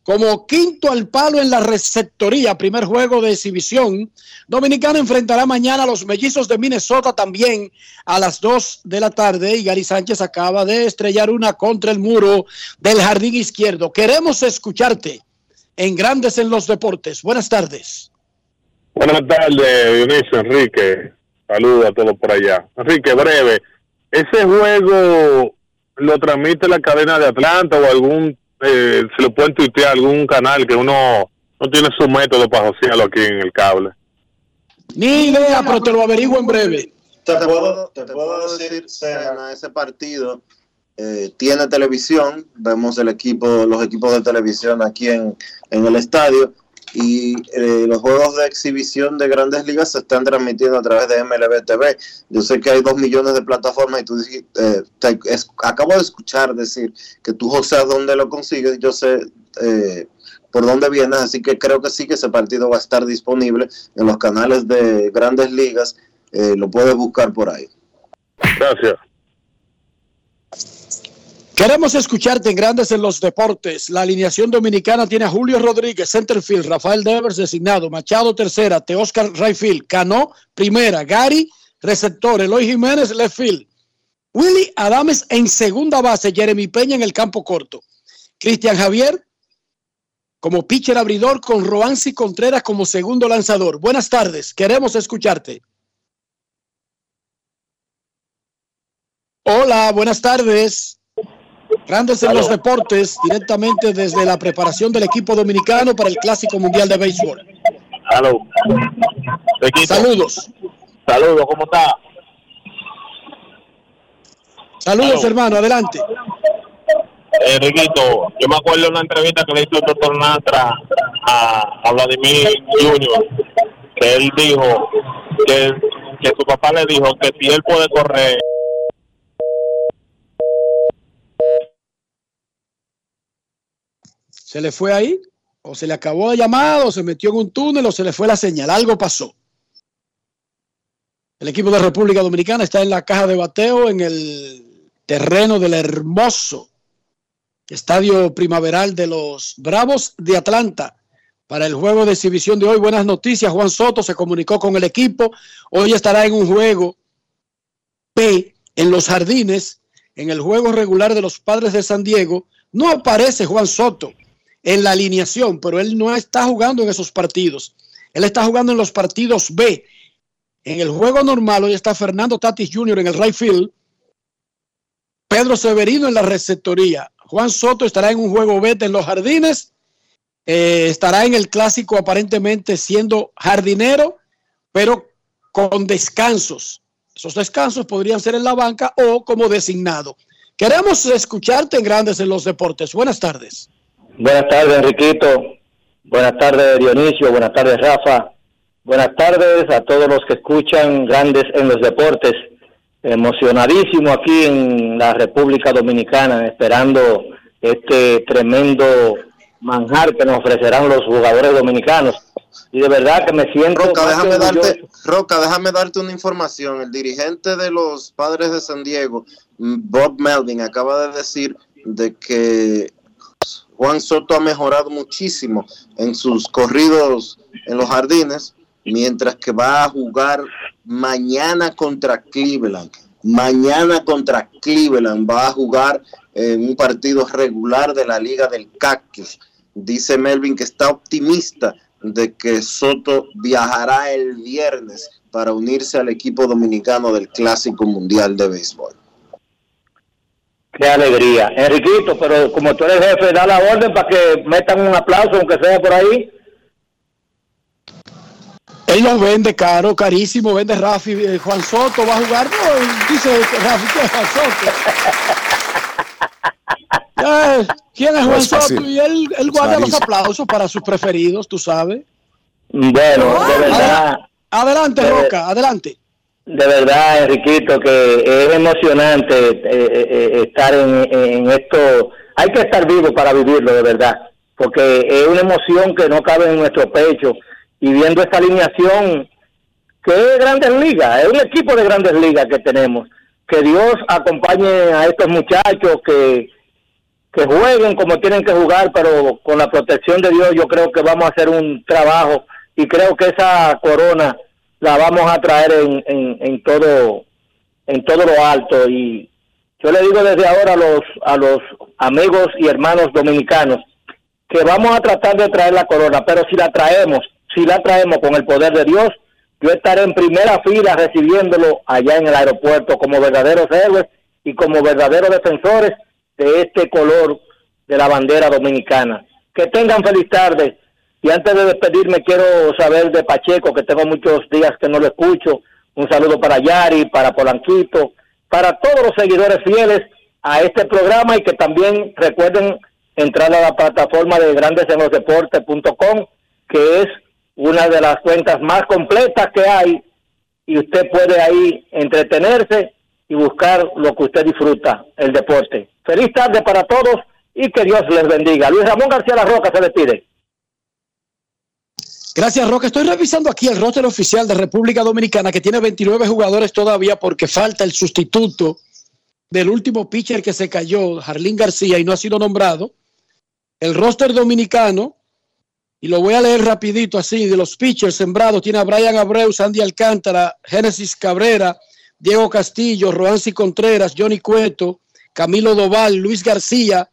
Speaker 4: como quinto al palo en la receptoría, primer juego de exhibición. Dominicana enfrentará mañana a los mellizos de Minnesota también a las 2 de la tarde y Gary Sánchez acaba de estrellar una contra el muro del jardín izquierdo. Queremos escucharte en Grandes en los Deportes. Buenas tardes.
Speaker 19: Buenas tardes, Dionisio, Enrique. Saludos a todos por allá. Enrique, breve. ¿Ese juego lo transmite la cadena de Atlanta o algún eh, se lo pueden tuitear algún canal que uno no tiene su método para josearlo aquí en el cable.
Speaker 4: Ni idea, pero te lo averiguo en breve.
Speaker 1: Te puedo, te puedo decir, Serena, ese partido eh, tiene televisión, vemos el equipo, los equipos de televisión aquí en, en el estadio y eh, los juegos de exhibición de grandes ligas se están transmitiendo a través de MLB TV. Yo sé que hay dos millones de plataformas y tú dijiste, te- es- acabo de escuchar decir que tú, José, dónde lo consigues, yo sé eh, por dónde vienes, así que creo que sí que ese partido va a estar disponible en los canales de grandes ligas, eh, lo puedes buscar por ahí.
Speaker 19: Gracias.
Speaker 4: Queremos escucharte en Grandes en los Deportes. La alineación dominicana tiene a Julio Rodríguez, centerfield, Rafael Devers designado, Machado tercera, Teoscar Rayfield, Cano primera, Gary receptor, Eloy Jiménez left field, Willy Adames en segunda base, Jeremy Peña en el campo corto, Cristian Javier como pitcher abridor con Roansi Contreras como segundo lanzador. Buenas tardes, queremos escucharte. Hola, buenas tardes. Grandes en los deportes, directamente desde la preparación del equipo dominicano para el Clásico Mundial de Béisbol.
Speaker 19: Aló.
Speaker 4: Saludos.
Speaker 19: Saludos, ¿cómo está?
Speaker 4: Saludos, hermano, adelante.
Speaker 19: Enriquito, yo me acuerdo de una entrevista que le hizo el doctor Natra a, a Vladimir Junior, que él dijo que, que su papá le dijo que si él puede correr,
Speaker 4: ¿Se le fue ahí? ¿O se le acabó la llamada? ¿O se metió en un túnel? ¿O se le fue la señal? Algo pasó. El equipo de República Dominicana está en la caja de bateo en el terreno del hermoso estadio primaveral de los Bravos de Atlanta para el juego de exhibición de hoy. Buenas noticias. Juan Soto se comunicó con el equipo. Hoy estará en un juego P en los jardines, en el juego regular de los padres de San Diego. No aparece Juan Soto en la alineación, pero él no está jugando en esos partidos. Él está jugando en los partidos B. En el juego normal, hoy está Fernando Tatis Jr. en el right field, Pedro Severino en la receptoría. Juan Soto estará en un juego B en los jardines. eh, estará en el clásico aparentemente siendo jardinero, pero con descansos. Esos descansos podrían ser en la banca o como designado. Queremos escucharte en Grandes en los Deportes. Buenas tardes.
Speaker 20: Buenas tardes, Enriquito. Buenas tardes, Dionisio. Buenas tardes, Rafa. Buenas tardes a todos los que escuchan Grandes en los Deportes. Emocionadísimo aquí en la República Dominicana, esperando este tremendo manjar que nos ofrecerán los jugadores dominicanos. Y de verdad que me siento...
Speaker 1: Roca, déjame darte. Roca, déjame darte una información. El dirigente de los padres de San Diego, mm, Bob Melvin, acaba de decir de que Juan Soto ha mejorado muchísimo en sus corridos en los jardines, mientras que va a jugar mañana contra Cleveland. Mañana contra Cleveland va a jugar en un partido regular de la Liga del Cactus. Dice Melvin que está optimista de que Soto viajará el viernes para unirse al equipo dominicano del Clásico Mundial de Béisbol.
Speaker 20: Qué alegría. Enriquito, pero como tú eres jefe, da la orden para que metan un aplauso, aunque sea por ahí.
Speaker 4: Él lo vende caro, carísimo, vende Rafi. eh, Juan Soto va a jugar. No, dice Rafi, ¿qué es Juan Soto? Ya, ¿Quién es
Speaker 20: No
Speaker 4: Juan
Speaker 20: es.
Speaker 4: Soto? Y él, él guarda los aplausos para sus preferidos, tú sabes.
Speaker 20: Bueno, de verdad,
Speaker 4: Adelante,
Speaker 20: De-
Speaker 4: Roca, adelante.
Speaker 20: De verdad, Enriquito, que es emocionante eh, eh, eh, estar en, esto. Hay que estar vivo para vivirlo, de verdad, porque es una emoción que no cabe en nuestro pecho. Y viendo esta alineación, que es Grandes Ligas, es un equipo de Grandes Ligas que tenemos, que Dios acompañe a estos muchachos que, que jueguen como tienen que jugar, pero con la protección de Dios yo creo que vamos a hacer un trabajo y creo que esa corona la vamos a traer en, en, en todo en todo lo alto y yo le digo desde ahora a los a los amigos y hermanos dominicanos que vamos a tratar de traer la corona, pero si la traemos, si la traemos con el poder de Dios, yo estaré en primera fila recibiéndolo allá en el aeropuerto como verdaderos héroes y como verdaderos defensores de este color de la bandera dominicana. Que tengan feliz tarde. Y antes de despedirme quiero saber de Pacheco, que tengo muchos días que no lo escucho. Un saludo para Yari, para Polanquito, para todos los seguidores fieles a este programa y que también recuerden entrar a la plataforma de grandesenlosdeportes.com, que es una de las cuentas más completas que hay y usted puede ahí entretenerse y buscar lo que usted disfruta, el deporte. Feliz tarde para todos y que Dios les bendiga. Luis Ramón García La Roca se despide.
Speaker 4: Gracias, Roca. Estoy revisando aquí el roster oficial de República Dominicana que tiene 29 jugadores todavía porque falta el sustituto del último pitcher que se cayó, Jarlín García, y no ha sido nombrado. El roster dominicano, y lo voy a leer rapidito así, de los pitchers sembrados, tiene a Brian Abreu, Sandy Alcántara, Génesis Cabrera, Diego Castillo, Roansi Contreras, Johnny Cueto, Camilo Doval, Luis García,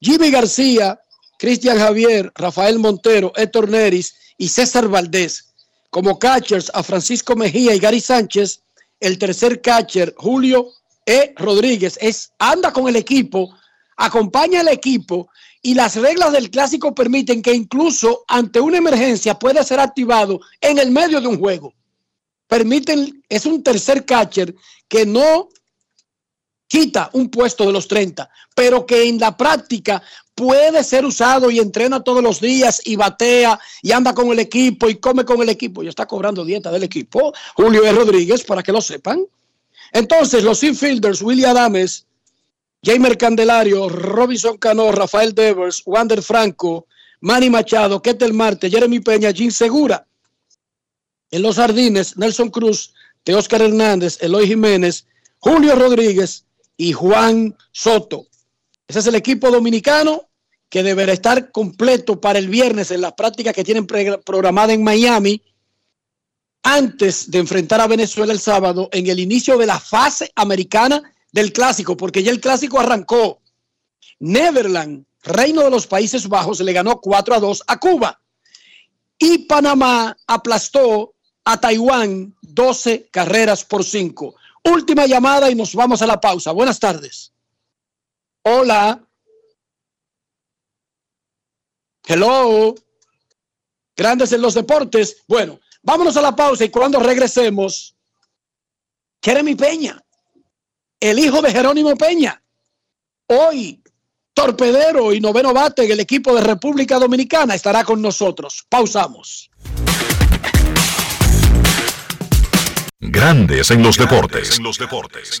Speaker 4: Jimmy García, Cristian Javier, Rafael Montero, Héctor Neris y César Valdés. Como catchers a Francisco Mejía y Gary Sánchez, el tercer catcher, Julio E. Rodríguez, es, anda con el equipo, acompaña al equipo y las reglas del clásico permiten que incluso ante una emergencia puede ser activado en el medio de un juego. Permiten, es un tercer catcher que no quita un puesto de los 30, pero que en la práctica puede ser usado y entrena todos los días y batea y anda con el equipo y come con el equipo y está cobrando dieta del equipo. Julio E. Rodríguez, para que lo sepan. Entonces, los infielders, William Adames, Jamer Candelario, Robinson Cano, Rafael Devers, Wander Franco, Manny Machado, Ketel Marte, Jeremy Peña, Jim Segura. En los jardines, Nelson Cruz, Teóscar Hernández, Eloy Jiménez, Julio Rodríguez y Juan Soto. Ese es el equipo dominicano que deberá estar completo para el viernes en las prácticas que tienen programadas en Miami antes de enfrentar a Venezuela el sábado en el inicio de la fase americana del clásico, porque ya el clásico arrancó. Neverland, reino de los Países Bajos, le ganó 4 a 2 a Cuba. Y Panamá aplastó a Taiwán 12 carreras por 5. Última llamada y nos vamos a la pausa. Buenas tardes. Hola. Hello. Grandes en los deportes. Bueno, vámonos a la pausa y cuando regresemos, Jeremy Peña, el hijo de Jerónimo Peña, hoy torpedero y noveno bate en el equipo de República Dominicana, estará con nosotros. Pausamos.
Speaker 3: Grandes en los deportes. En los
Speaker 21: deportes.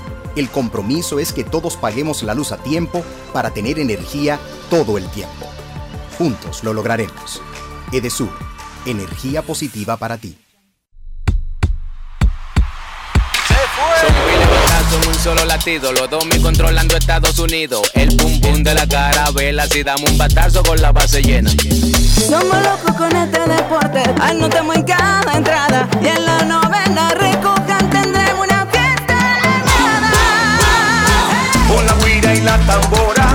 Speaker 22: El compromiso es que todos paguemos la luz a tiempo para tener energía todo el tiempo. Juntos lo lograremos. Edesur, energía positiva para ti.
Speaker 23: Son un solo latido, los dos me controlando Estados Unidos. El pum pum de la carabela, si damos un batazo con la base llena.
Speaker 24: Somos locos con este deporte, anotamos en cada entrada y en la novena recojan
Speaker 18: Con la guira y la tambora,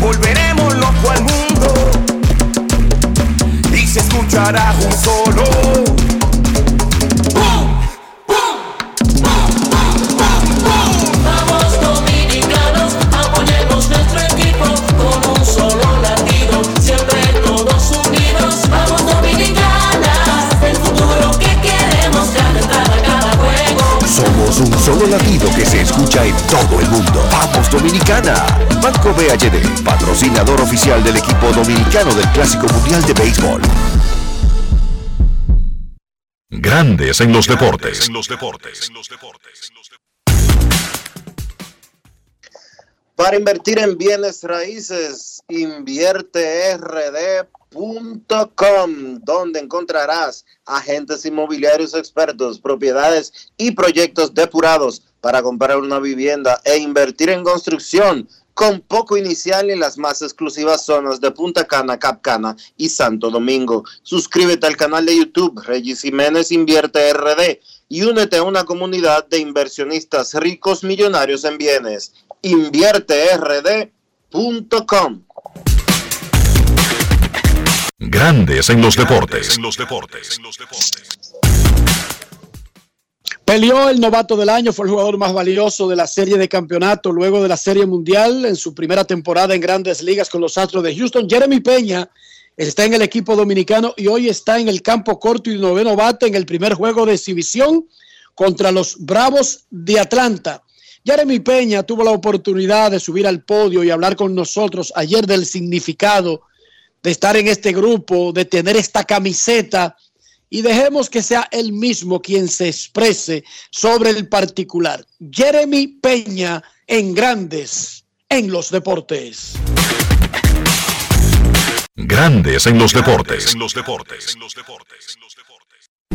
Speaker 18: volveremos loco al mundo y se escuchará un solo.
Speaker 25: Somos un solo latido que se escucha en todo el mundo. ¡Vamos Dominicana! Banco BHD, patrocinador oficial del equipo dominicano del Clásico Mundial de Béisbol.
Speaker 3: Grandes en los deportes.
Speaker 1: Para invertir en bienes raíces, invierterd.com, donde encontrarás agentes inmobiliarios expertos, propiedades y proyectos depurados para comprar una vivienda e invertir en construcción con poco inicial en las más exclusivas zonas de Punta Cana, Capcana y Santo Domingo. Suscríbete al canal de YouTube Regis Jiménez Invierte RD y únete a una comunidad de inversionistas ricos millonarios en bienes. InvierteRD.com
Speaker 3: Grandes en los deportes.
Speaker 4: Peleó el novato del año, fue el jugador más valioso de la serie de campeonato luego de la serie mundial en su primera temporada en grandes ligas con los Astros de Houston. Jeremy Peña está en el equipo dominicano y hoy está en el campo corto y noveno bate en el primer juego de exhibición contra los Bravos de Atlanta. Jeremy Peña tuvo la oportunidad de subir al podio y hablar con nosotros ayer del significado de estar en este grupo, de tener esta camiseta y dejemos que sea él mismo quien se exprese sobre el particular. Jeremy Peña en Grandes en los Deportes.
Speaker 3: Grandes en los deportes.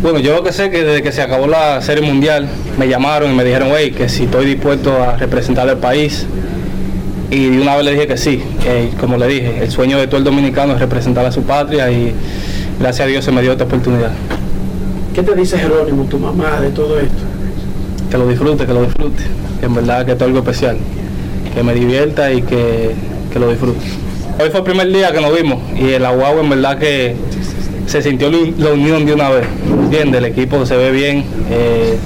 Speaker 26: Bueno, yo lo que sé que desde que se acabó la Serie Mundial me llamaron y me dijeron, hey, que si estoy dispuesto a representar al país. Y de una vez le dije que sí, como le dije, el sueño de todo el dominicano es representar a su patria y gracias a Dios se me dio esta oportunidad.
Speaker 4: ¿Qué te dice Jerónimo, tu mamá, de todo esto?
Speaker 26: Que lo disfrute, que lo disfrute, que en verdad que es algo especial, que me divierta y que, que lo disfrute. Hoy fue el primer día que nos vimos y el agua en verdad que se sintió la unión de una vez, ¿entiendes? El equipo se ve bien, eh,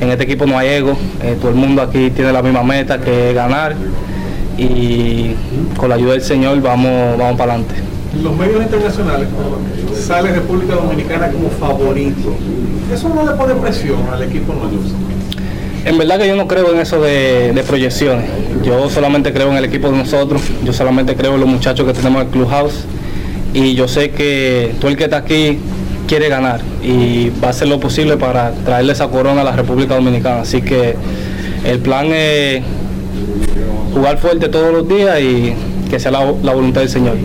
Speaker 26: en este equipo no hay ego, eh, todo el mundo aquí tiene la misma meta que es ganar y con la ayuda del Señor vamos, vamos para adelante.
Speaker 27: Los medios internacionales sale República Dominicana como favorito. ¿Eso no le pone presión al equipo nuevo?
Speaker 26: En verdad que yo no creo en eso de, de, proyecciones. Yo solamente creo en el equipo de nosotros. Yo solamente creo en los muchachos que tenemos en el Clubhouse. Y yo sé que todo el que está aquí quiere ganar y va a hacer lo posible para traerle esa corona a la República Dominicana. Así que el plan es jugar fuerte todos los días y que sea la, la voluntad del Señor.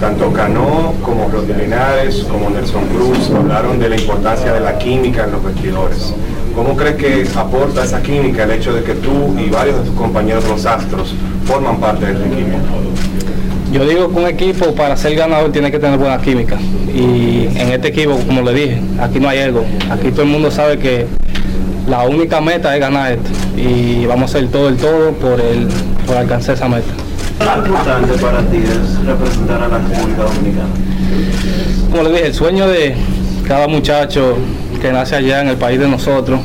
Speaker 28: Tanto Cano como Rodri Linares, como Nelson Cruz hablaron de la importancia de la química en los vestidores. ¿Cómo crees que aporta esa química el hecho de que tú y varios de tus compañeros los Astros forman parte de este equipo?
Speaker 26: Yo digo que un equipo para ser ganador tiene que tener buena química. Y en este equipo, como le dije, aquí no hay ego. Aquí todo el mundo sabe que la única meta es ganar esto. Y vamos a hacer todo el todo por, el, por alcanzar esa meta.
Speaker 9: ¿Cuán importante para ti es representar a la República Dominicana?
Speaker 26: Como le dije, el sueño de cada muchacho que nace allá en el país de nosotros,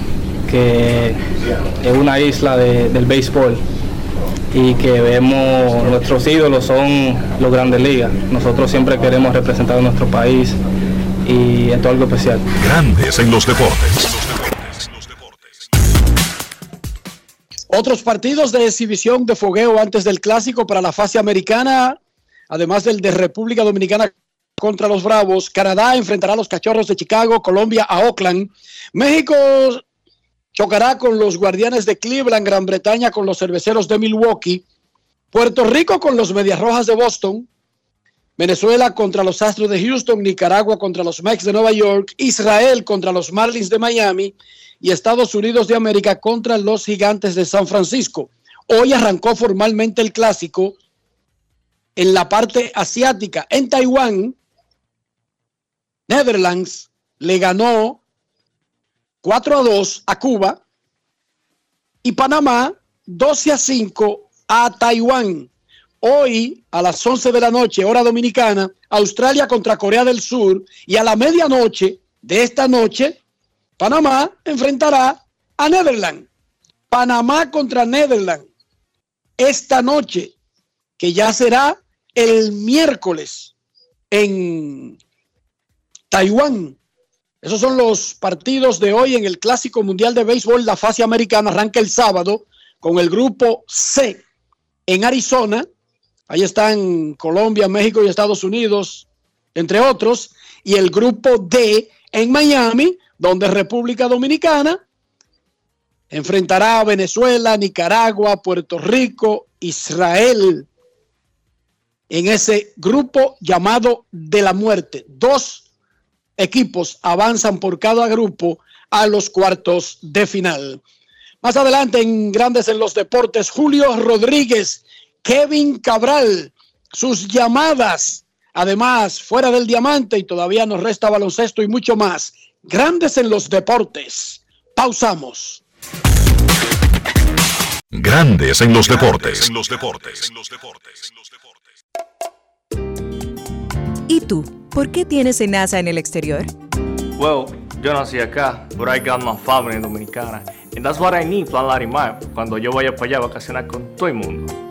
Speaker 26: que es una isla de, del béisbol y que vemos nuestros ídolos son los grandes ligas. Nosotros siempre queremos representar a nuestro país y esto es algo especial.
Speaker 3: Grandes en los deportes.
Speaker 4: Otros partidos de exhibición de fogueo antes del clásico para la fase americana, además del de República Dominicana contra los Bravos. Canadá enfrentará a los Cachorros de Chicago, Colombia a Oakland. México chocará con los Guardianes de Cleveland, Gran Bretaña con los Cerveceros de Milwaukee, Puerto Rico con los Medias Rojas de Boston, Venezuela contra los Astros de Houston, Nicaragua contra los Mets de Nueva York, Israel contra los Marlins de Miami y Estados Unidos de América contra los Gigantes de San Francisco. Hoy arrancó formalmente el clásico en la parte asiática. En Taiwán, Netherlands le ganó 4 a 2 a Cuba y Panamá 12 a 5 a Taiwán. Hoy a las 11 de la noche, hora dominicana, Australia contra Corea del Sur y a la medianoche de esta noche, Panamá enfrentará a Netherlands. Panamá contra Netherlands. Esta noche, que ya será el miércoles en Taiwán. Esos son los partidos de hoy en el Clásico Mundial de Béisbol. La fase americana arranca el sábado con el grupo C en Arizona. Ahí están Colombia, México y Estados Unidos, entre otros. Y el grupo D en Miami, donde República Dominicana enfrentará a Venezuela, Nicaragua, Puerto Rico, Israel. En ese grupo llamado de la muerte. Dos equipos avanzan por cada grupo a los cuartos de final. Más adelante en Grandes en los Deportes, Julio Rodríguez, Kevin Cabral, sus llamadas, además fuera del diamante y todavía nos resta baloncesto y mucho más. Grandes en los Deportes. Pausamos.
Speaker 3: Grandes en los deportes. En los deportes.
Speaker 29: ¿Y tú? ¿Por qué tienes NASA en el exterior?
Speaker 26: Well, yo nací acá, but I got my family dominicana. And that's what I need, Plan Larimar, cuando yo vaya para allá a vacacionar con todo el mundo.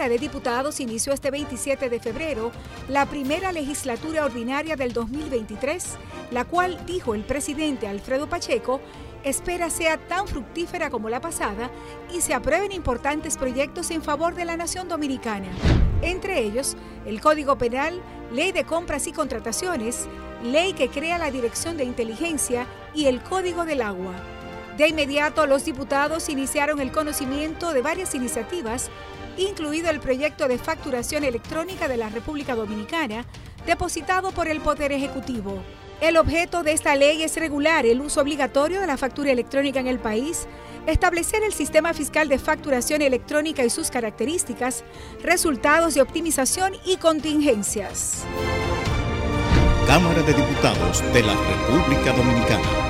Speaker 16: Cámara de Diputados inició este 27 de febrero la primera legislatura ordinaria del 2023, la cual, dijo el presidente Alfredo Pacheco, espera sea tan fructífera como la pasada y se aprueben importantes proyectos en favor de la nación dominicana. Entre ellos, el Código Penal, Ley de Compras y Contrataciones, Ley que crea la Dirección de Inteligencia y el Código del Agua. De inmediato, los diputados iniciaron el conocimiento de varias iniciativas incluido el proyecto de facturación electrónica de la República Dominicana, depositado por el Poder Ejecutivo. El objeto de esta ley es regular el uso obligatorio de la factura electrónica en el país, establecer el sistema fiscal de facturación electrónica y sus características, resultados de optimización y contingencias.
Speaker 30: Cámara de Diputados de la República Dominicana.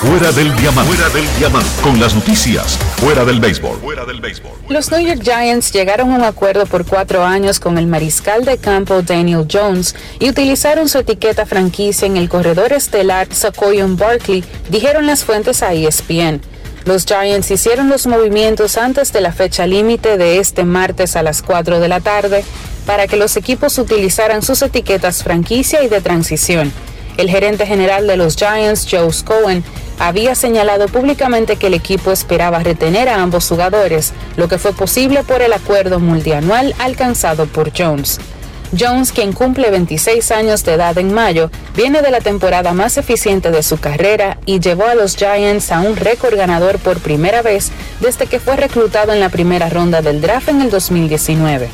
Speaker 3: Fuera del diamante. Fuera del diamante. Con las noticias. Fuera del béisbol. Fuera del béisbol.
Speaker 31: Los New York Giants llegaron a un acuerdo por cuatro años con el mariscal de campo Daniel Jones y utilizaron su etiqueta franquicia en el corredor estelar Sakoyon Barkley, dijeron las fuentes a ESPN. Los Giants hicieron los movimientos antes de la fecha límite de este martes a las 4 de la tarde para que los equipos utilizaran sus etiquetas franquicia y de transición. El gerente general de los Giants, Joe Cohen, había señalado públicamente que el equipo esperaba retener a ambos jugadores, lo que fue posible por el acuerdo multianual alcanzado por Jones. Jones, quien cumple 26 años de edad en mayo, viene de la temporada más eficiente de su carrera y llevó a los Giants a un récord ganador por primera vez desde que fue reclutado en la primera ronda del draft en el 2019.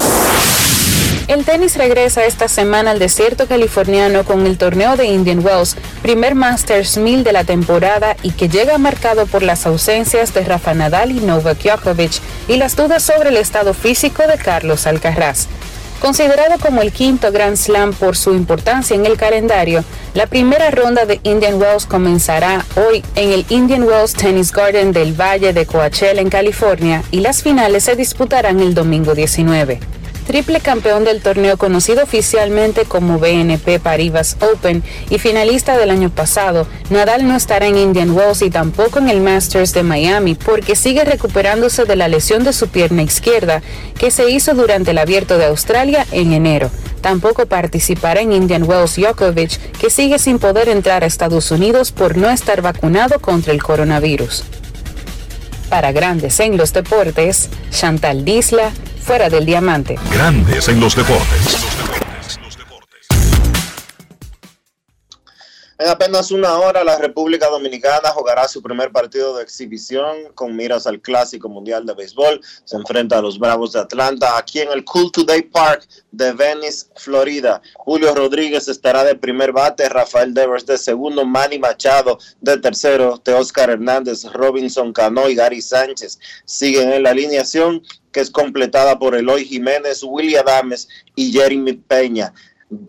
Speaker 31: El tenis regresa esta semana al desierto californiano con el torneo de Indian Wells, primer Masters 1000 de la temporada y que llega marcado por las ausencias de Rafa Nadal y Novak Djokovic y las dudas sobre el estado físico de Carlos Alcaraz. Considerado como el quinto Grand Slam por su importancia en el calendario, la primera ronda de Indian Wells comenzará hoy en el Indian Wells Tennis Garden del Valle de Coachella en California y las finales se disputarán el domingo 19 triple campeón del torneo conocido oficialmente como BNP Paribas Open y finalista del año pasado, Nadal no estará en Indian Wells y tampoco en el Masters de Miami porque sigue recuperándose de la lesión de su pierna izquierda que se hizo durante el abierto de Australia en enero. Tampoco participará en Indian Wells Djokovic, que sigue sin poder entrar a Estados Unidos por no estar vacunado contra el coronavirus. Para Grandes en los Deportes, Chantal Disla, fuera del diamante.
Speaker 3: Grandes en los deportes.
Speaker 1: En apenas una hora, la República Dominicana jugará su primer partido de exhibición con miras al Clásico Mundial de Béisbol. Se enfrenta a los Bravos de Atlanta aquí en el Cool Today Park de Venice, Florida. Julio Rodríguez estará de primer bate, Rafael Devers de segundo, Manny Machado de tercero, Teóscar Hernández, Robinson Cano y Gary Sánchez siguen en la alineación que es completada por Eloy Jiménez, William Adames y Jeremy Peña.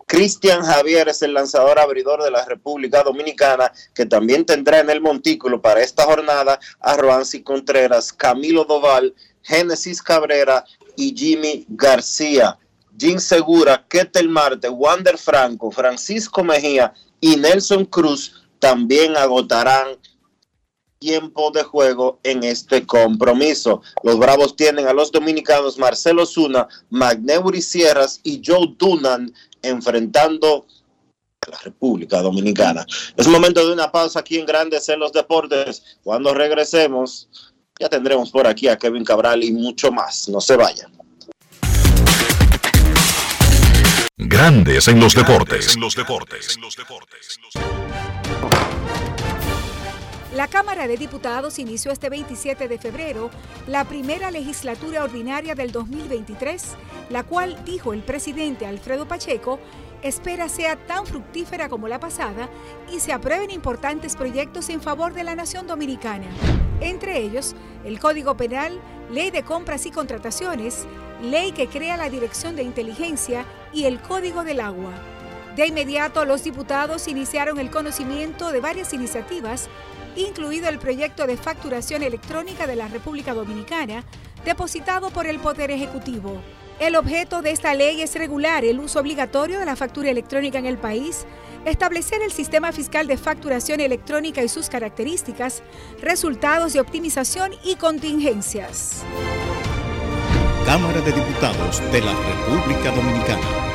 Speaker 1: Cristian Javier es el lanzador abridor de la República Dominicana, que también tendrá en el montículo para esta jornada a Roansi Contreras, Camilo Doval, Génesis Cabrera y Jimmy García. Jim Segura, Ketel Marte, Wander Franco, Francisco Mejía y Nelson Cruz también agotarán tiempo de juego en este compromiso. Los Bravos tienen a los dominicanos Marcelo Zuna, Magneuri Sierras y Joe Dunan enfrentando a la República Dominicana. Es momento de una pausa aquí en Grandes en los Deportes. Cuando regresemos, ya tendremos por aquí a Kevin Cabral y mucho más. No se vayan.
Speaker 3: Grandes en los deportes. En los deportes.
Speaker 16: La Cámara de Diputados inició este 27 de febrero la primera legislatura ordinaria del 2023, la cual, dijo el presidente Alfredo Pacheco, espera sea tan fructífera como la pasada y se aprueben importantes proyectos en favor de la nación dominicana. Entre ellos, el Código Penal, Ley de Compras y Contrataciones, Ley que crea la Dirección de Inteligencia y el Código del Agua. De inmediato, los diputados iniciaron el conocimiento de varias iniciativas incluido el proyecto de facturación electrónica de la República Dominicana, depositado por el Poder Ejecutivo. El objeto de esta ley es regular el uso obligatorio de la factura electrónica en el país, establecer el sistema fiscal de facturación electrónica y sus características, resultados de optimización y contingencias.
Speaker 30: Cámara de Diputados de la República Dominicana.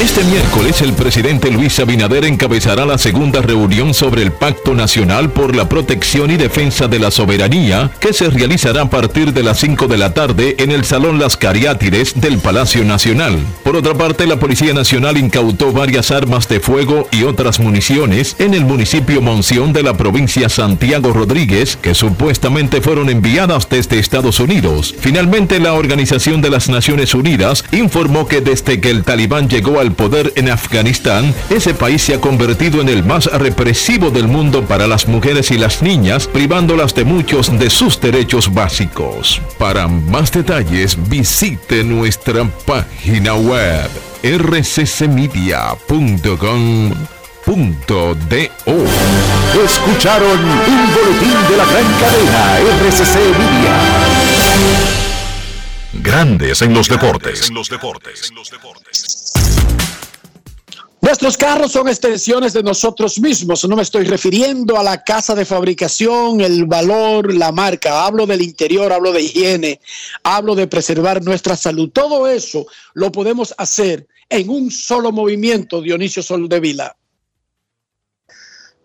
Speaker 3: Este miércoles el presidente Luis Abinader encabezará la segunda reunión sobre el Pacto Nacional por la Protección y Defensa de la Soberanía, que se realizará a partir de las 5 de la tarde en el Salón Las Cariátides del Palacio Nacional. Por otra parte, la Policía Nacional incautó varias armas de fuego y otras municiones en el municipio Monción de la provincia Santiago Rodríguez, que supuestamente fueron enviadas desde Estados Unidos. Finalmente, la Organización de las Naciones Unidas informó que desde que el talibán llegó al poder en Afganistán, ese país se ha convertido en el más represivo del mundo para las mujeres y las niñas, privándolas de muchos de sus derechos básicos. Para más detalles, visite nuestra página web rccmedia.com.do.
Speaker 30: Escucharon un boletín de la gran cadena RCC Media.
Speaker 3: Grandes en los deportes.
Speaker 4: Nuestros carros son extensiones de nosotros mismos. No me estoy refiriendo a la casa de fabricación, el valor, la marca. Hablo del interior, hablo de higiene, hablo de preservar nuestra salud. Todo eso lo podemos hacer en un solo movimiento, Dionisio Soldevila.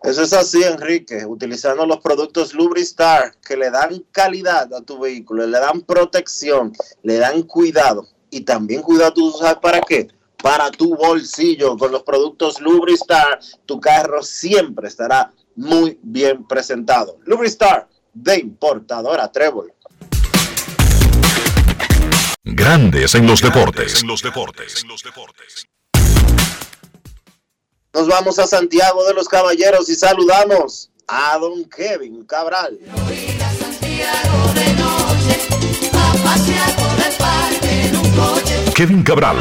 Speaker 1: Eso es así, Enrique, utilizando los productos Lubristar que le dan calidad a tu vehículo, le dan protección, le dan cuidado y también cuidado, ¿tú sabes para qué? Para tu bolsillo. Con los productos Lubristar, tu carro siempre estará muy bien presentado. Lubristar, de importadora Trébol.
Speaker 3: Grandes en los deportes. En los deportes.
Speaker 1: Nos vamos a Santiago de los Caballeros y saludamos a don Kevin Cabral.
Speaker 3: Kevin Cabral,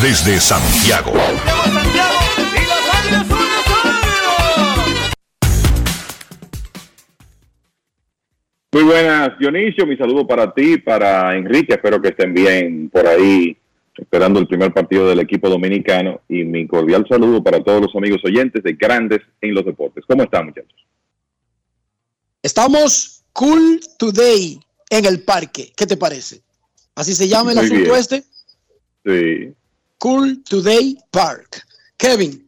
Speaker 3: desde Santiago.
Speaker 32: Muy buenas, Dionisio. Mi saludo para ti, para Enrique. Espero que estén bien por ahí, esperando el primer partido del equipo dominicano. Y mi cordial saludo para todos los amigos oyentes de Grandes en los Deportes. ¿Cómo están, muchachos?
Speaker 4: Estamos cool today en el parque. ¿Qué te parece? ¿Así se llama el
Speaker 32: Muy
Speaker 4: asunto
Speaker 32: bien.
Speaker 4: este?
Speaker 32: Sí.
Speaker 4: Cool Today Park. Kevin,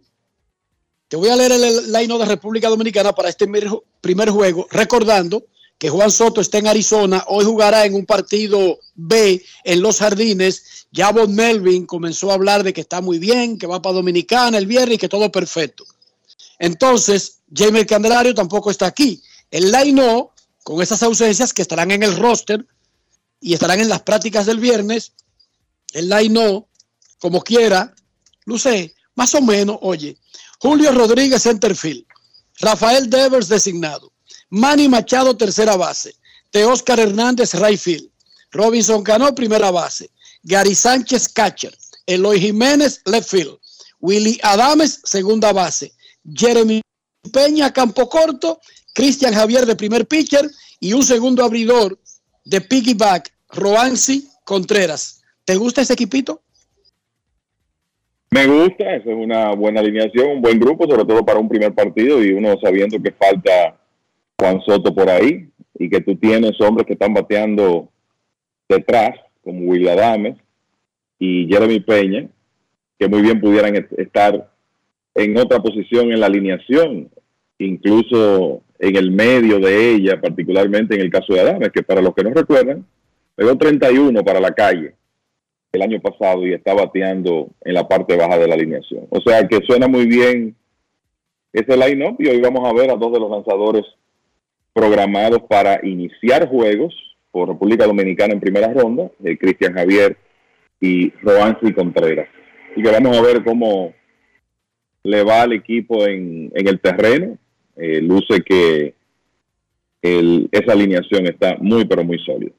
Speaker 4: te voy a leer el line de República Dominicana para este primer juego, recordando que Juan Soto está en Arizona, hoy jugará en un partido B en Los Jardines. Ya Bob Melvin comenzó a hablar de que está muy bien, que va para Dominicana el viernes y que todo perfecto. Entonces, James Candelario tampoco está aquí. El line con esas ausencias que estarán en el roster y estarán en las prácticas del viernes, el line como quiera, luce más o menos, oye, Julio Rodríguez centerfield, Rafael Devers designado, Manny Machado tercera base, Teóscar Hernández right field, Robinson Cano primera base, Gary Sánchez catcher, Eloy Jiménez left field, Willy Adames segunda base, Jeremy Peña campo corto, Cristian Javier de primer pitcher. Y un segundo abridor de piggyback, Roansi Contreras. ¿Te gusta ese equipito?
Speaker 32: Me gusta, esa es una buena alineación, un buen grupo, sobre todo para un primer partido y uno sabiendo que falta Juan Soto por ahí y que tú tienes hombres que están bateando detrás, como Will Adames y Jeremy Peña, que muy bien pudieran est- estar en otra posición en la alineación, incluso en el medio de ella, particularmente en el caso de Adames, que para los que no recuerdan, pegó 31 para la calle el año pasado y está bateando en la parte baja de la alineación. O sea que suena muy bien ese line-up y hoy vamos a ver a dos de los lanzadores programados para iniciar juegos por República Dominicana en primera ronda, eh, Cristian Javier y Roansi Contreras. Y que vamos a ver cómo le va al equipo en, en el terreno. Eh, luce que el- esa alineación está muy, pero muy sólida.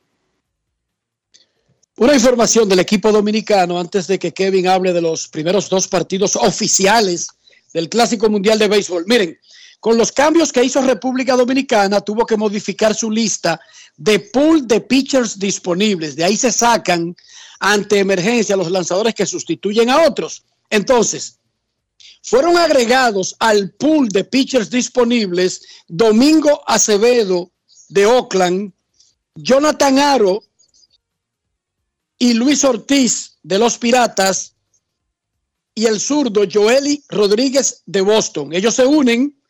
Speaker 4: Una información del equipo dominicano antes de que Kevin hable de los primeros dos partidos oficiales del Clásico Mundial de Béisbol. Miren, con los cambios que hizo República Dominicana, tuvo que modificar su lista de pool de pitchers disponibles. De ahí se sacan ante emergencia los lanzadores que sustituyen a otros. Entonces, fueron agregados al pool de pitchers disponibles Domingo Acevedo de Oakland, Jonathan Aro y Luis Ortiz de los Piratas y el zurdo Joely Rodríguez de Boston. Ellos se unen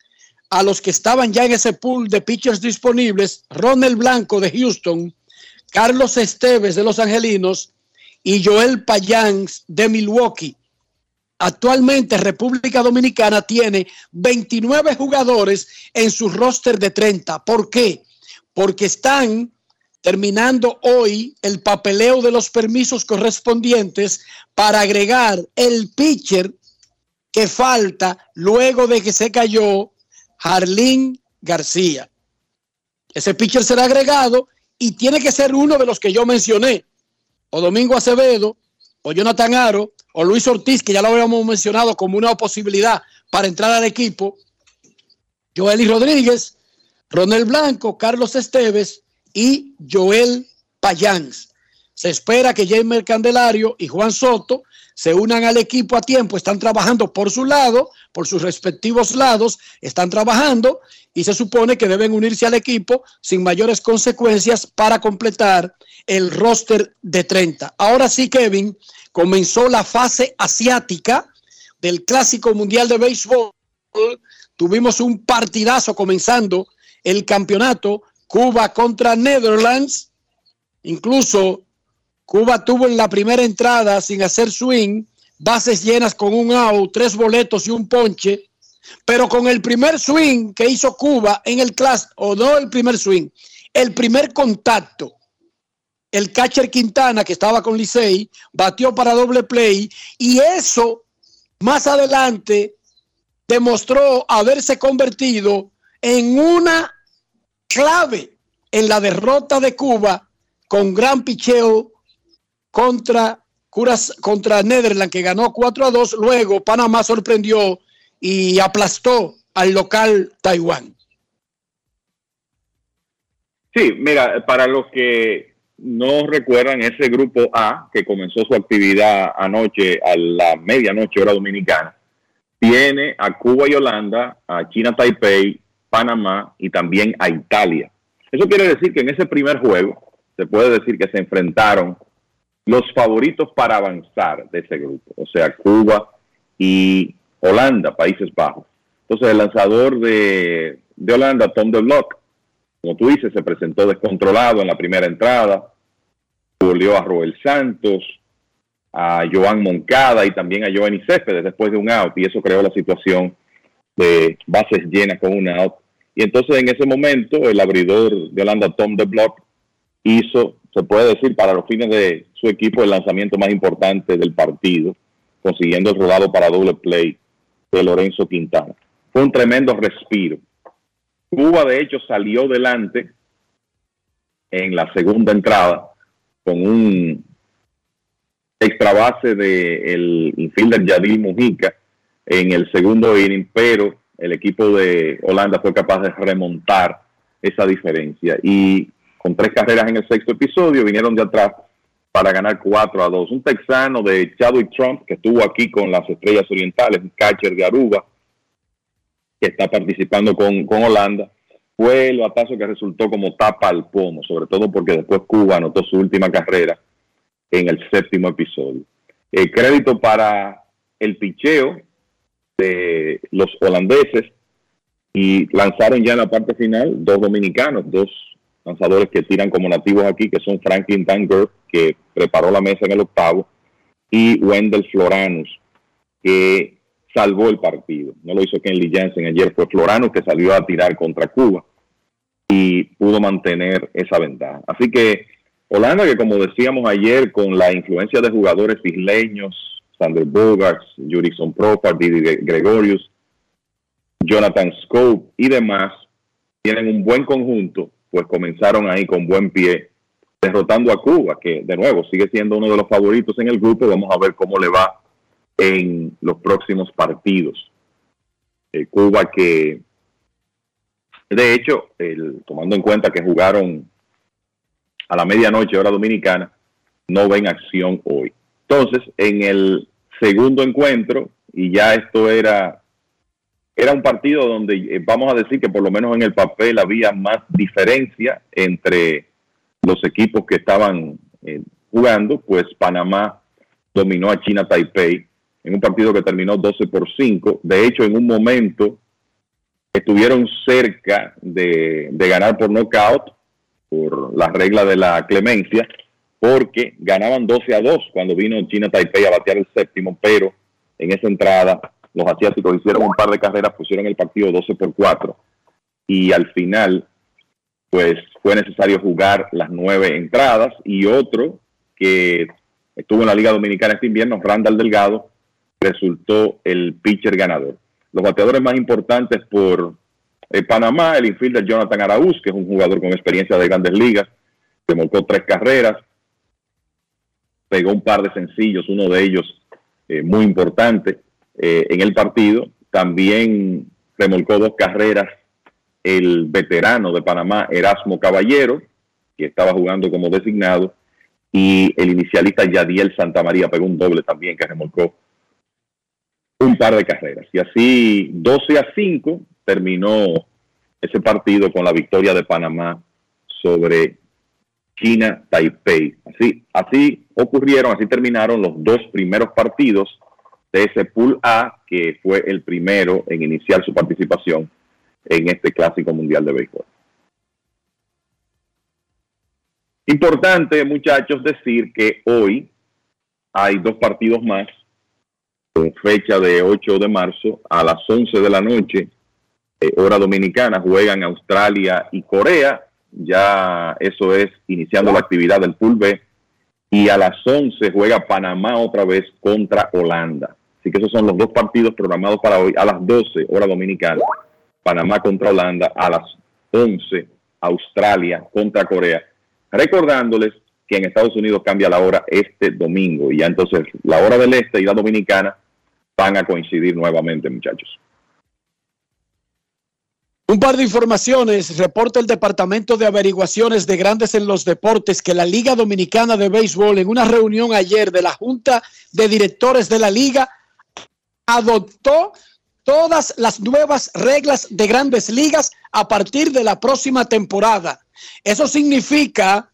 Speaker 4: a los que estaban ya en ese pool de pitchers disponibles, Ronald Blanco de Houston, Carlos Esteves de Los Angelinos y Joel Payans de Milwaukee. Actualmente República Dominicana tiene 29 jugadores en su roster de 30. ¿Por qué? Porque están terminando hoy el papeleo de los permisos correspondientes para agregar el pitcher que falta luego de que se cayó Jarlín García. Ese pitcher será agregado y tiene que ser uno de los que yo mencioné, o Domingo Acevedo, o Jonathan Aro, o Luis Ortiz, que ya lo habíamos mencionado como una posibilidad para entrar al equipo, Joely Rodríguez, Ronel Blanco, Carlos Esteves y Joel Payans. Se espera que James Candelario y Juan Soto se unan al equipo a tiempo, están trabajando por su lado, por sus respectivos lados, están trabajando y se supone que deben unirse al equipo sin mayores consecuencias para completar el roster de 30. Ahora sí, Kevin, comenzó la fase asiática del Clásico Mundial de Béisbol tuvimos un partidazo comenzando el campeonato, Cuba contra Netherlands. Incluso Cuba tuvo en la primera entrada sin hacer swing, bases llenas con un out, tres boletos y un ponche. Pero con el primer swing que hizo Cuba en el class, o no el primer swing, el primer contacto, el catcher Quintana, que estaba con Licey, batió para doble play y eso más adelante demostró haberse convertido en una clave en la derrota de Cuba con gran picheo contra, Curas, contra Netherlands, que ganó 4 a 2. Luego Panamá sorprendió y aplastó al local Taiwán.
Speaker 32: Sí, mira, para los que no recuerdan ese grupo A que comenzó su actividad anoche a la medianoche hora dominicana, tiene a Cuba y Holanda, a China Taipei, Panamá y también a Italia. Eso quiere decir que en ese primer juego se puede decir que se enfrentaron los favoritos para avanzar de ese grupo, o sea, Cuba y Holanda, Países Bajos. Entonces el lanzador de, de Holanda, Tom de Block, como tú dices, se presentó descontrolado en la primera entrada, volvió a Roel Santos, a Joan Moncada y también a Giovanni Céspedes después de un out, y eso creó la situación de bases llenas con un out. Y entonces en ese momento el abridor de Holanda, Tom de Block, hizo, se puede decir, para los fines de su equipo, el lanzamiento más importante del partido, consiguiendo el rodado para doble play de Lorenzo Quintana. Fue un tremendo respiro. Cuba, de hecho, salió delante en la segunda entrada con un extra base del de infielder Yadil Mujica en el segundo inning, pero el equipo de Holanda fue capaz de remontar esa diferencia. Y con tres carreras en el sexto episodio vinieron de atrás para ganar 4 a 2. Un texano de Chadwick Trump que estuvo aquí con las Estrellas Orientales, un catcher de Aruba, que está participando con, con Holanda, fue el batazo que resultó como tapa al pomo, sobre todo porque después Cuba anotó su última carrera en el séptimo episodio. El crédito para el picheo de los holandeses y lanzaron ya en la parte final dos dominicanos, dos lanzadores que tiran como nativos aquí, que son Franklin Tanger, que preparó la mesa en el octavo, y Wendell Floranus, que salvó el partido. No lo hizo Kenley Jansen ayer, fue Floranus que salió a tirar contra Cuba y pudo mantener esa ventaja. Así que Holanda, que como decíamos ayer, con la influencia de jugadores isleños, Sander Bogarts, Jurison Profar, Didi Gregorius, Jonathan Scope y demás, tienen un buen conjunto, pues comenzaron ahí con buen pie, derrotando a Cuba, que de nuevo sigue siendo uno de los favoritos en el grupo. Vamos a ver cómo le va en los próximos partidos. Eh, Cuba que, de hecho, el, tomando en cuenta que jugaron a la medianoche hora dominicana, no ven acción hoy. Entonces, en el segundo encuentro, y ya esto era, era un partido donde eh, vamos a decir que por lo menos en el papel había más diferencia entre los equipos que estaban eh, jugando, pues Panamá dominó a China Taipei en un partido que terminó 12 por 5. De hecho, en un momento estuvieron cerca de, de ganar por knockout, por la regla de la clemencia, porque ganaban 12 a 2 cuando vino China Taipei a batear el séptimo, pero en esa entrada los asiáticos hicieron un par de carreras, pusieron el partido 12 por 4 y al final pues fue necesario jugar las nueve entradas y otro que estuvo en la Liga Dominicana este invierno, Randall Delgado, resultó el pitcher ganador. Los bateadores más importantes por eh, Panamá, el infielder Jonathan Araúz, que es un jugador con experiencia de grandes ligas, remolcó tres carreras, pegó un par de sencillos, uno de ellos eh, muy importante eh, en el partido. También remolcó dos carreras el veterano de Panamá, Erasmo Caballero, que estaba jugando como designado, y el inicialista Yadiel Santamaría pegó un doble también que remolcó un par de carreras. Y así 12 a 5 terminó ese partido con la victoria de Panamá sobre China Taipei. Así, así ocurrieron, así terminaron los dos primeros partidos de ese Pool A, que fue el primero en iniciar su participación en este Clásico Mundial de Béisbol. Importante, muchachos, decir que hoy hay dos partidos más con fecha de 8 de marzo a las 11 de la noche, eh, hora dominicana, juegan Australia y Corea. Ya eso es iniciando la actividad del Pool B. Y a las 11 juega Panamá otra vez contra Holanda. Así que esos son los dos partidos programados para hoy. A las 12, hora dominicana, Panamá contra Holanda. A las 11, Australia contra Corea. Recordándoles que en Estados Unidos cambia la hora este domingo. Y ya entonces la hora del este y la dominicana van a coincidir nuevamente, muchachos.
Speaker 4: Un par de informaciones. Reporta el Departamento de Averiguaciones de Grandes en los Deportes que la Liga Dominicana de Béisbol, en una reunión ayer de la Junta de Directores de la Liga, adoptó todas las nuevas reglas de grandes ligas a partir de la próxima temporada. Eso significa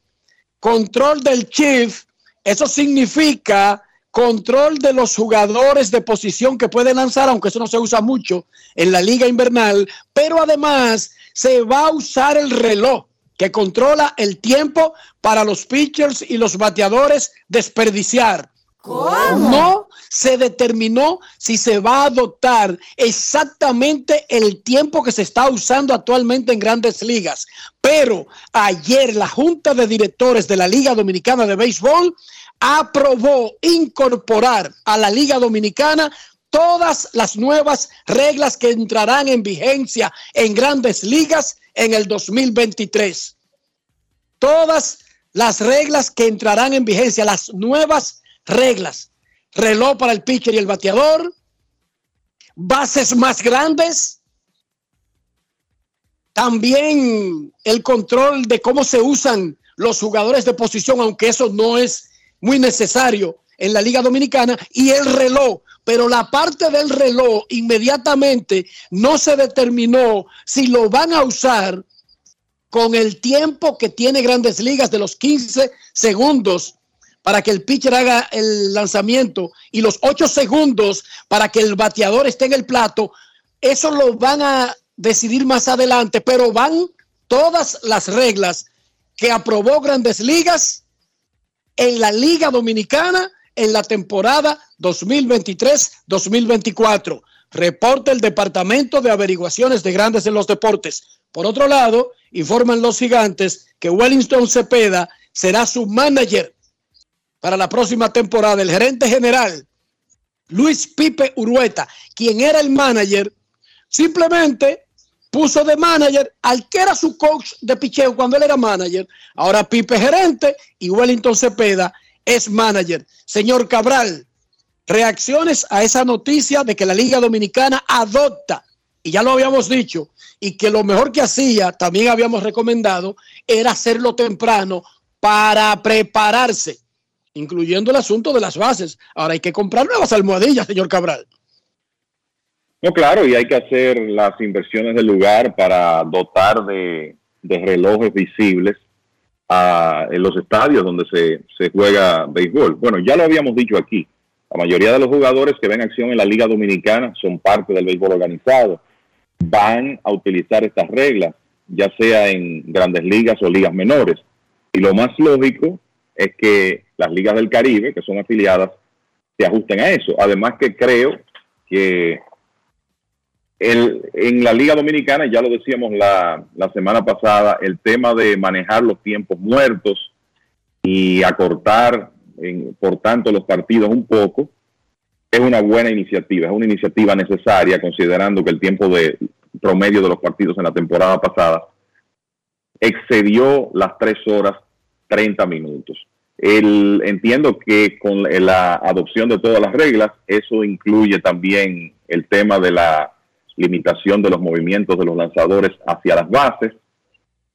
Speaker 4: control del chief, eso significa control de los jugadores de posición que pueden lanzar, aunque eso no se usa mucho en la liga invernal, pero además se va a usar el reloj que controla el tiempo para los pitchers y los bateadores desperdiciar. No se determinó si se va a adoptar exactamente el tiempo que se está usando actualmente en grandes ligas. Pero ayer la Junta de Directores de la Liga Dominicana de Béisbol aprobó incorporar a la Liga Dominicana todas las nuevas reglas que entrarán en vigencia en grandes ligas en el 2023. Todas las reglas que entrarán en vigencia, las nuevas reglas. Reloj para el pitcher y el bateador, bases más grandes, también el control de cómo se usan los jugadores de posición, aunque eso no es muy necesario en la Liga Dominicana, y el reloj. Pero la parte del reloj inmediatamente no se determinó si lo van a usar con el tiempo que tiene grandes ligas de los 15 segundos para que el pitcher haga el lanzamiento y los 8 segundos para que el bateador esté en el plato. Eso lo van a decidir más adelante, pero van todas las reglas que aprobó grandes ligas en la Liga Dominicana en la temporada 2023-2024. Reporta el Departamento de Averiguaciones de Grandes en los Deportes. Por otro lado, informan los gigantes que Wellington Cepeda será su manager para la próxima temporada. El gerente general, Luis Pipe Urueta, quien era el manager, simplemente puso de manager al que era su coach de picheo cuando él era manager. Ahora Pipe gerente y Wellington Cepeda es manager. Señor Cabral, reacciones a esa noticia de que la Liga Dominicana adopta, y ya lo habíamos dicho, y que lo mejor que hacía, también habíamos recomendado, era hacerlo temprano para prepararse, incluyendo el asunto de las bases. Ahora hay que comprar nuevas almohadillas, señor Cabral.
Speaker 32: No, claro, y hay que hacer las inversiones del lugar para dotar de, relojes visibles a, en los estadios donde se juega béisbol. Bueno, ya lo habíamos dicho aquí, la mayoría de los jugadores que ven acción en la Liga Dominicana son parte del béisbol organizado. Van a utilizar estas reglas, ya sea en grandes ligas o ligas menores. Y lo más lógico es que las ligas del Caribe, que son afiliadas, se ajusten a eso. Además que creo que el, en la Liga Dominicana, ya lo decíamos la, la semana pasada, el tema de manejar los tiempos muertos y acortar, en, por tanto, los partidos un poco, es una buena iniciativa, es una iniciativa necesaria, considerando que el tiempo de promedio de los partidos en la temporada pasada excedió las tres horas 30 minutos. El, entiendo que con la adopción de todas las reglas, eso incluye también el tema de la limitación de los movimientos de los lanzadores hacia las bases,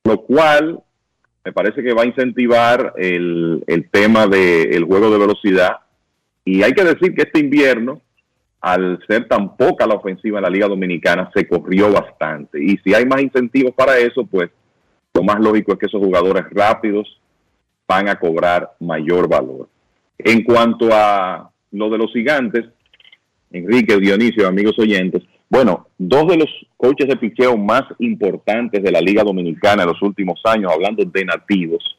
Speaker 32: lo cual me parece que va a incentivar el, el tema del juego de velocidad. Y hay que decir que este invierno, al ser tan poca la ofensiva en la Liga Dominicana, se corrió bastante. Y si hay más incentivos para eso, pues lo más lógico es que esos jugadores rápidos van a cobrar mayor valor. En cuanto a lo de los gigantes, Enrique, Dionisio, amigos oyentes. Bueno, dos de los coaches de picheo más importantes de la Liga Dominicana en los últimos años, hablando de nativos,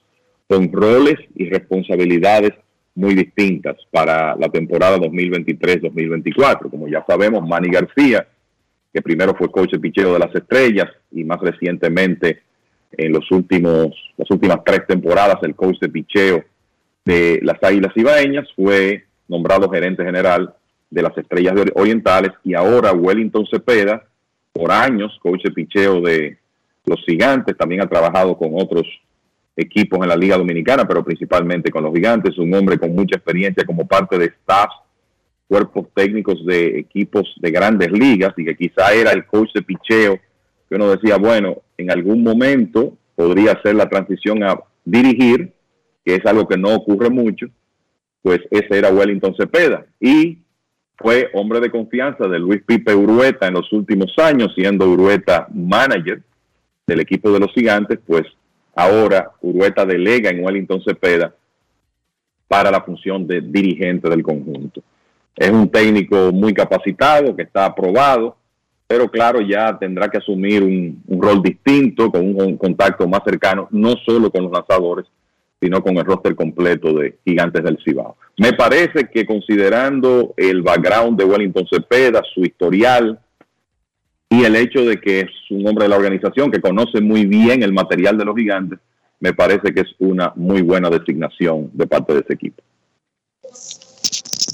Speaker 32: con roles y responsabilidades muy distintas para la temporada 2023-2024. Como ya sabemos, Manny García, que primero fue coach de picheo de las estrellas y más recientemente en los últimos, las últimas tres temporadas el coach de picheo de las Águilas Ibaeñas, fue nombrado gerente general de las Estrellas Orientales y ahora Wellington Cepeda, por años, coach de picheo de los Gigantes, también ha trabajado con otros equipos en la Liga Dominicana, pero principalmente con los Gigantes, un hombre con mucha experiencia como parte de staff, cuerpos técnicos de equipos de grandes ligas y que quizá era el coach de picheo que uno decía, bueno, en algún momento podría hacer la transición a dirigir, que es algo que no ocurre mucho, pues ese era Wellington Cepeda. Y fue hombre de confianza de Luis Pipe Urueta en los últimos años, siendo Urueta manager del equipo de los gigantes, pues ahora Urueta delega en Wellington Cepeda para la función de dirigente del conjunto. Es un técnico muy capacitado, que está aprobado, pero claro, ya tendrá que asumir un, rol distinto, con un contacto más cercano, no solo con los lanzadores, sino con el roster completo de Gigantes del Cibao. Me parece que considerando el background de Wellington Cepeda, su historial y el hecho de que es un hombre de la organización que conoce muy bien el material de los Gigantes, me parece que es una muy buena designación de parte de ese equipo.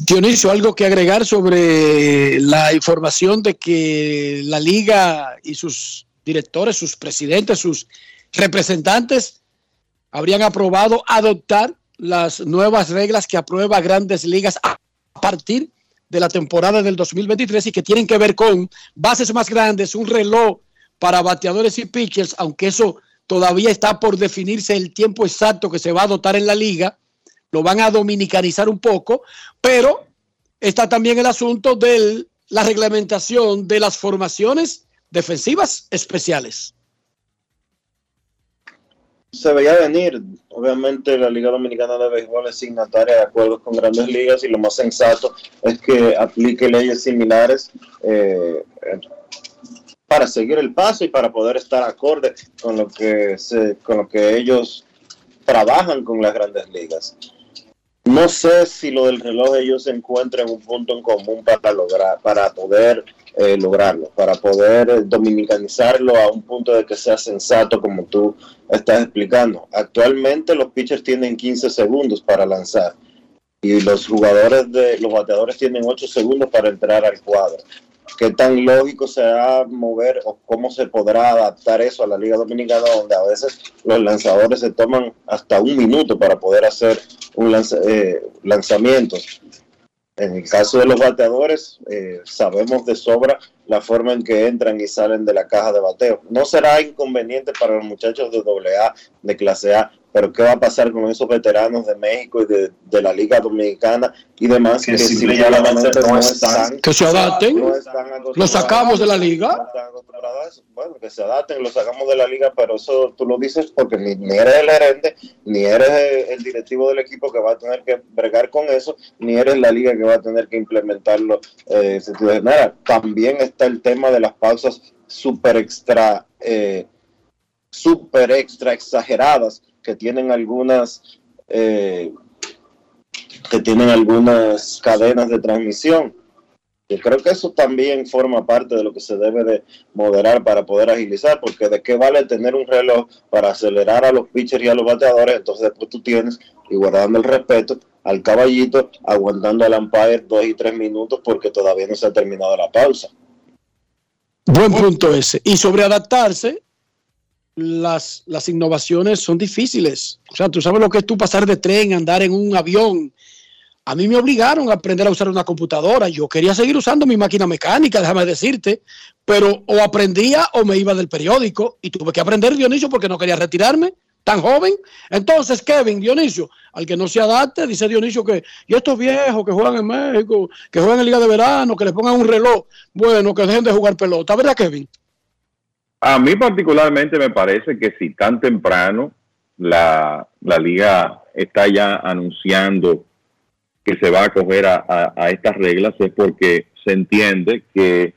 Speaker 4: Dionisio, algo que agregar sobre la información de que la liga y sus directores, sus presidentes, sus representantes habrían aprobado adoptar las nuevas reglas que aprueba Grandes Ligas a partir de la temporada del 2023 y que tienen que ver con bases más grandes, un reloj para bateadores y pitchers, aunque eso todavía está por definirse el tiempo exacto que se va a adoptar en la liga, lo van a dominicanizar un poco, pero está también el asunto de la reglamentación de las formaciones defensivas especiales
Speaker 1: se veía venir. Obviamente la Liga Dominicana de Béisbol es signataria de acuerdos con grandes ligas y lo más sensato es que aplique leyes similares eh, para seguir el paso y para poder estar acorde con lo que se, con lo que ellos trabajan con las grandes ligas. No sé si lo del reloj ellos encuentren un punto en común para lograr, para poder eh, lograrlo, para poder eh, dominicanizarlo a un punto de que sea sensato como tú estás explicando. Actualmente los pitchers tienen 15 segundos para lanzar y los jugadores de los bateadores tienen 8 segundos para entrar al cuadro. ¿Qué tan lógico será mover o cómo se podrá adaptar eso a la Liga Dominicana donde a veces los lanzadores se toman hasta un minuto para poder hacer un eh, lanzamiento? En el caso de los bateadores, eh, sabemos de sobra la forma en que entran y salen de la caja de bateo. No será inconveniente para los muchachos de AA, de clase A, pero ¿qué va a pasar con esos veteranos de México y de, la Liga Dominicana y demás que, simplemente no están,
Speaker 4: que se adapten, los sacamos de la liga.
Speaker 1: Bueno, que se adapten, los sacamos de la liga, pero eso tú lo dices porque ni, eres el gerente, ni eres el, directivo del equipo que va a tener que bregar con eso, ni eres la liga que va a tener que implementarlo. Eh, También está el tema de las pausas super extra, eh, super extra exageradas que tienen algunas eh, que tienen algunas cadenas de transmisión. Yo creo que eso también forma parte de lo que se debe de moderar para poder agilizar, porque de qué vale tener un reloj para acelerar a los pitchers y a los bateadores, entonces después tú tienes, y guardando el respeto, al caballito aguantando al umpire dos y tres minutos porque todavía no se ha terminado la pausa.
Speaker 4: Buen punto ese. Y sobre adaptarse, las, las innovaciones son difíciles. O sea, tú sabes lo que es tú pasar de tren, andar en un avión. A mí me obligaron a aprender a usar una computadora. Yo quería seguir usando mi máquina mecánica, déjame decirte, pero o aprendía o me iba del periódico y tuve que aprender Dionisio porque no quería retirarme tan joven. Entonces, Kevin, Dionisio, al que no se adapte, dice Dionisio que, y estos viejos que juegan en México, que juegan en Liga de Verano, que les pongan un reloj, bueno, que dejen de jugar pelota, ¿verdad, Kevin?
Speaker 32: A mí particularmente me parece que si tan temprano la, liga está ya anunciando que se va a acoger a, a- a estas reglas es porque se entiende que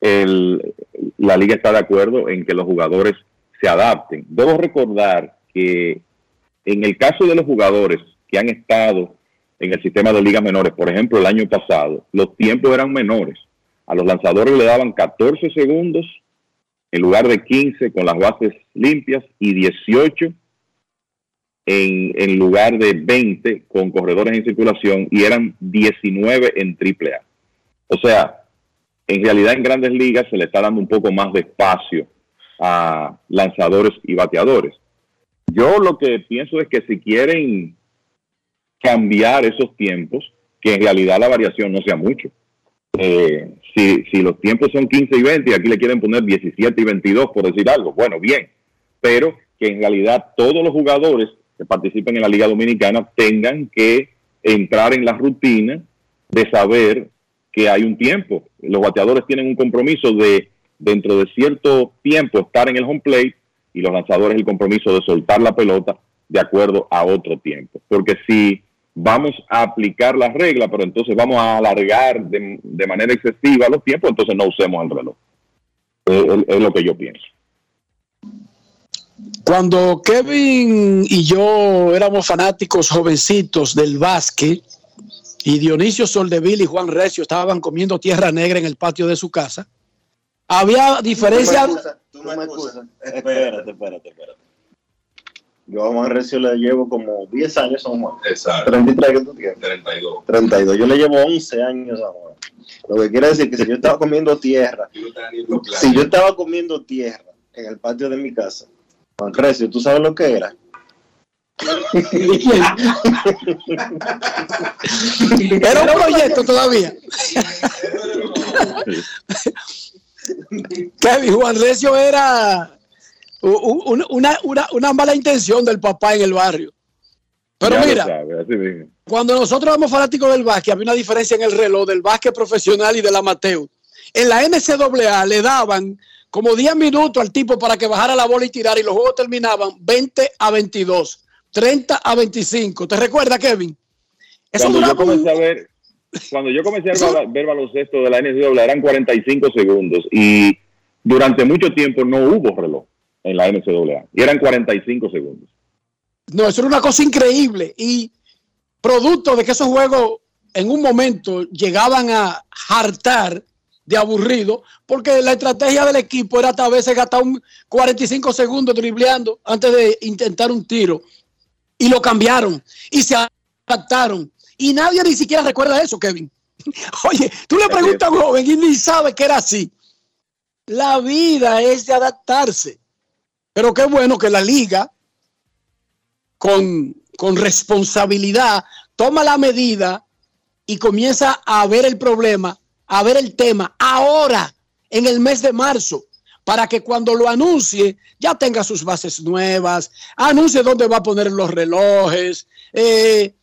Speaker 32: el- la liga está de acuerdo en que los jugadores se adapten. Debo recordar que en el caso de los jugadores que han estado en el sistema de ligas menores, por ejemplo, el año pasado, los tiempos eran menores. A los lanzadores le daban 14 segundos en lugar de 15 con las bases limpias y 18 en, en lugar de 20 con corredores en circulación y eran 19 en AAA. O sea, en realidad en grandes ligas se le está dando un poco más de espacio a lanzadores y bateadores. Yo lo que pienso es que si quieren cambiar esos tiempos, que en realidad la variación no sea mucho. Eh, si, si los tiempos son 15 y 20 y aquí le quieren poner 17 y 22 por decir algo, bueno, bien, pero que en realidad todos los jugadores que participen en la Liga Dominicana tengan que entrar en la rutina de saber que hay un tiempo. Los bateadores tienen un compromiso de dentro de cierto tiempo estar en el home plate y los lanzadores el compromiso de soltar la pelota de acuerdo a otro tiempo. Porque si vamos a aplicar las reglas, pero entonces vamos a alargar de, de manera excesiva los tiempos, entonces no usemos el reloj. Es, es- es lo que yo pienso.
Speaker 4: Cuando Kevin y yo éramos fanáticos jovencitos del básquet y Dionisio Soldeville y Juan Recio estaban comiendo tierra negra en el patio de su casa, había diferencia.
Speaker 1: Tú me excusas. Espérate, espérate, espérate. Yo a Juan Recio le llevo como 10 años a Juan.
Speaker 33: Exacto.
Speaker 1: 33 que tú tienes.
Speaker 33: 32.
Speaker 1: 32. Yo le llevo 11 años a Juan. Lo que quiere decir que si yo estaba comiendo tierra, si yo estaba comiendo tierra en el patio de mi casa, Juan Recio, ¿tú sabes lo que era?
Speaker 4: Era un proyecto todavía. Kevin Juan Recio era una, una, una mala intención del papá en el barrio. Pero
Speaker 32: Ya
Speaker 4: mira,
Speaker 32: sabe, así mismo.
Speaker 4: cuando nosotros éramos fanáticos del básquet, había una diferencia en el reloj del básquet profesional y del amateur. En la NCAA le daban como 10 minutos al tipo para que bajara la bola y tirara, y los juegos terminaban 20 a 22, 30 a 25. ¿Te recuerdas, Kevin? Eso
Speaker 32: Cuando yo
Speaker 4: un-
Speaker 32: comencé a ver, cuando yo comencé a ver, ver baloncesto de la NCAA eran 45 segundos y durante mucho tiempo no hubo reloj en la NCAA y eran 45 segundos.
Speaker 4: No, eso era una cosa increíble. Y producto de que esos juegos en un momento llegaban a hartar de aburrido, porque la estrategia del equipo era a veces gastar un 45 segundos dribleando antes de intentar un tiro. Y lo cambiaron y se adaptaron. Y nadie ni siquiera recuerda eso, Kevin. Oye, tú le preguntas a un joven y ni sabe que era así. La vida es de adaptarse. Pero qué bueno que la liga con, con responsabilidad, toma la medida y comienza a ver el problema, a ver el tema ahora, en el mes de marzo, para que cuando lo anuncie ya tenga sus bases nuevas, anuncie dónde va a poner los relojes eh,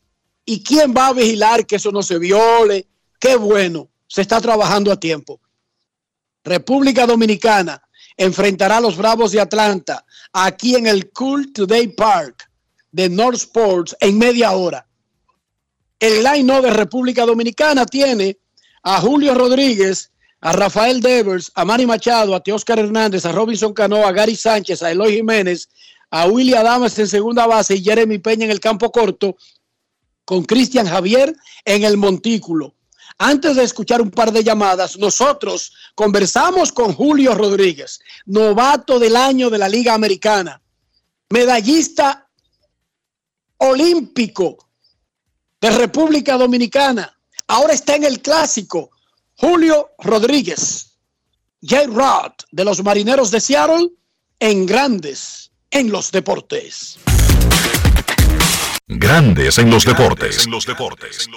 Speaker 4: y quién va a vigilar que eso no se viole. Qué bueno, se está trabajando a tiempo. República Dominicana enfrentará a los Bravos de Atlanta aquí en el Cool Today Park de North Sports en media hora. El line de República Dominicana tiene a Julio Rodríguez, a Rafael Devers, a Manny Machado, a Teóscar Hernández, a Robinson Cano, a Gary Sánchez, a Eloy Jiménez, a Willy Adames en segunda base y Jeremy Peña en el campo corto, con Cristian Javier en el montículo. Antes de escuchar un par de llamadas, nosotros conversamos con Julio Rodríguez, novato del año de la Liga Americana, medallista olímpico de República Dominicana. Ahora está en el clásico. Julio Rodríguez, J. Rod de los Marineros de Seattle, en grandes en los deportes.
Speaker 3: Grandes en los deportes. En los deportes.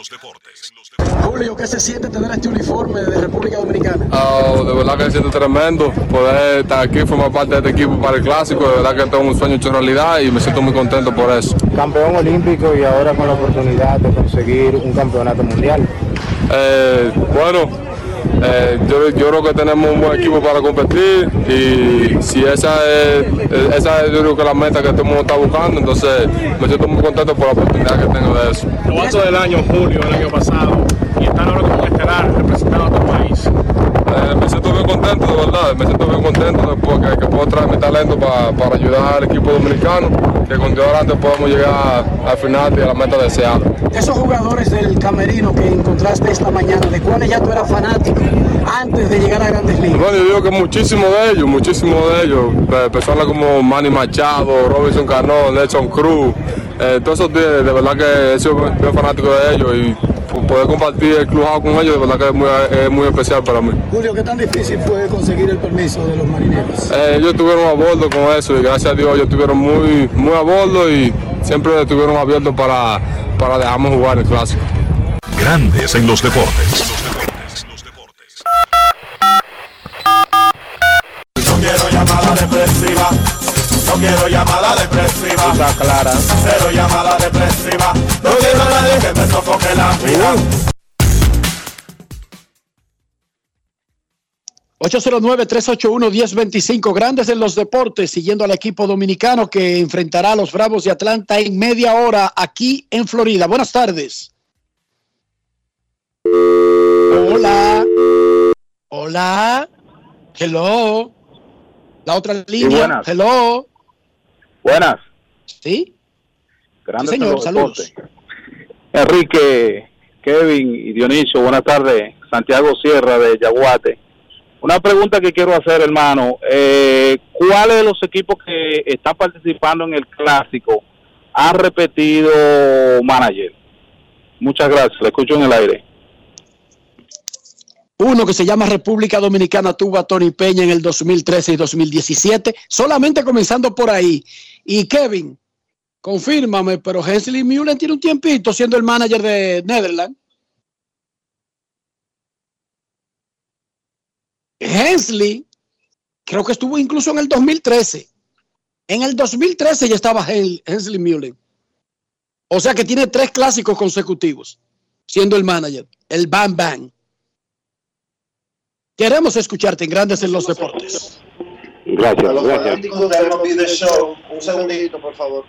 Speaker 4: Julio, ¿qué se siente tener este uniforme de República Dominicana?
Speaker 34: Ah, de verdad que se siente tremendo poder estar aquí, formar parte de este equipo para el clásico. De verdad que tengo un sueño hecho realidad y me siento muy contento por eso.
Speaker 12: Campeón olímpico y ahora con la oportunidad de conseguir un campeonato mundial.
Speaker 34: Eh, bueno, Eh, yo, yo creo que tenemos un buen equipo para competir y si esa es, esa es yo creo que la meta que todo el mundo está buscando, entonces me siento muy contento por la oportunidad que tengo de eso.
Speaker 35: Novato del año, Julio, del año pasado, y están ahora como estelar representando otro país.
Speaker 34: Eh, me siento bien contento, de verdad, me siento bien contento porque que puedo traer mi talento pa- para ayudar al equipo dominicano, que con Dios adelante podamos llegar al final y a la meta deseada.
Speaker 4: De esos jugadores del camerino que encontraste esta mañana, ¿de cuáles ya tú eras fanático antes de llegar a Grandes Ligas?
Speaker 34: Bueno, yo digo que muchísimos de ellos, muchísimos de ellos, eh, personas como Manny Machado, Robinson Cano, Nelson Cruz, eh, todos esos días, de verdad que he sido bien fanático de ellos y poder compartir el clubhouse con ellos, de verdad que es muy, es muy especial para mí.
Speaker 4: Julio, ¿qué tan difícil fue conseguir el permiso de los marineros?
Speaker 34: Eh, ellos estuvieron a bordo con eso y gracias a Dios ellos estuvieron muy, muy a bordo y siempre estuvieron abiertos para, para dejarnos jugar el clásico.
Speaker 3: Grandes en los deportes.
Speaker 18: No quiero llamada depresiva.
Speaker 12: Está clara.
Speaker 18: Cero llamada depresiva. No quiero a nadie que me sofoque la vida.
Speaker 4: 809-381-1025, grandes en los deportes, siguiendo al equipo dominicano que enfrentará a los Bravos de Atlanta en media hora aquí en Florida. Buenas tardes. Hola. Hola. Hello. La otra línea. Hello.
Speaker 33: Buenas.
Speaker 4: Sí.
Speaker 33: Grandes
Speaker 4: Sí, señor, saludos.
Speaker 33: Enrique, Kevin y Dionisio, buenas tardes. Santiago Sierra de Yaguate. Una pregunta que quiero hacer, hermano. Eh, ¿Cuáles de los equipos que están participando en el clásico han repetido manager? Muchas gracias. Le escucho en el aire.
Speaker 4: Uno que se llama República Dominicana tuvo a Tony Peña en el 2013 y 2017, solamente comenzando por ahí. Y Kevin, confírmame, pero Hensley Mullen tiene un tiempito siendo el manager de Netherlands. Hensley, creo que estuvo incluso en el 2013. En el 2013 ya estaba Hen- Hensley Mullen. O sea que tiene tres clásicos consecutivos siendo el manager, el Bam Bam. Queremos escucharte en Grandes en los Deportes.
Speaker 30: Gracias,
Speaker 1: A los
Speaker 30: gracias.
Speaker 1: fanáticos de MLB The Show, un segundito, por favor.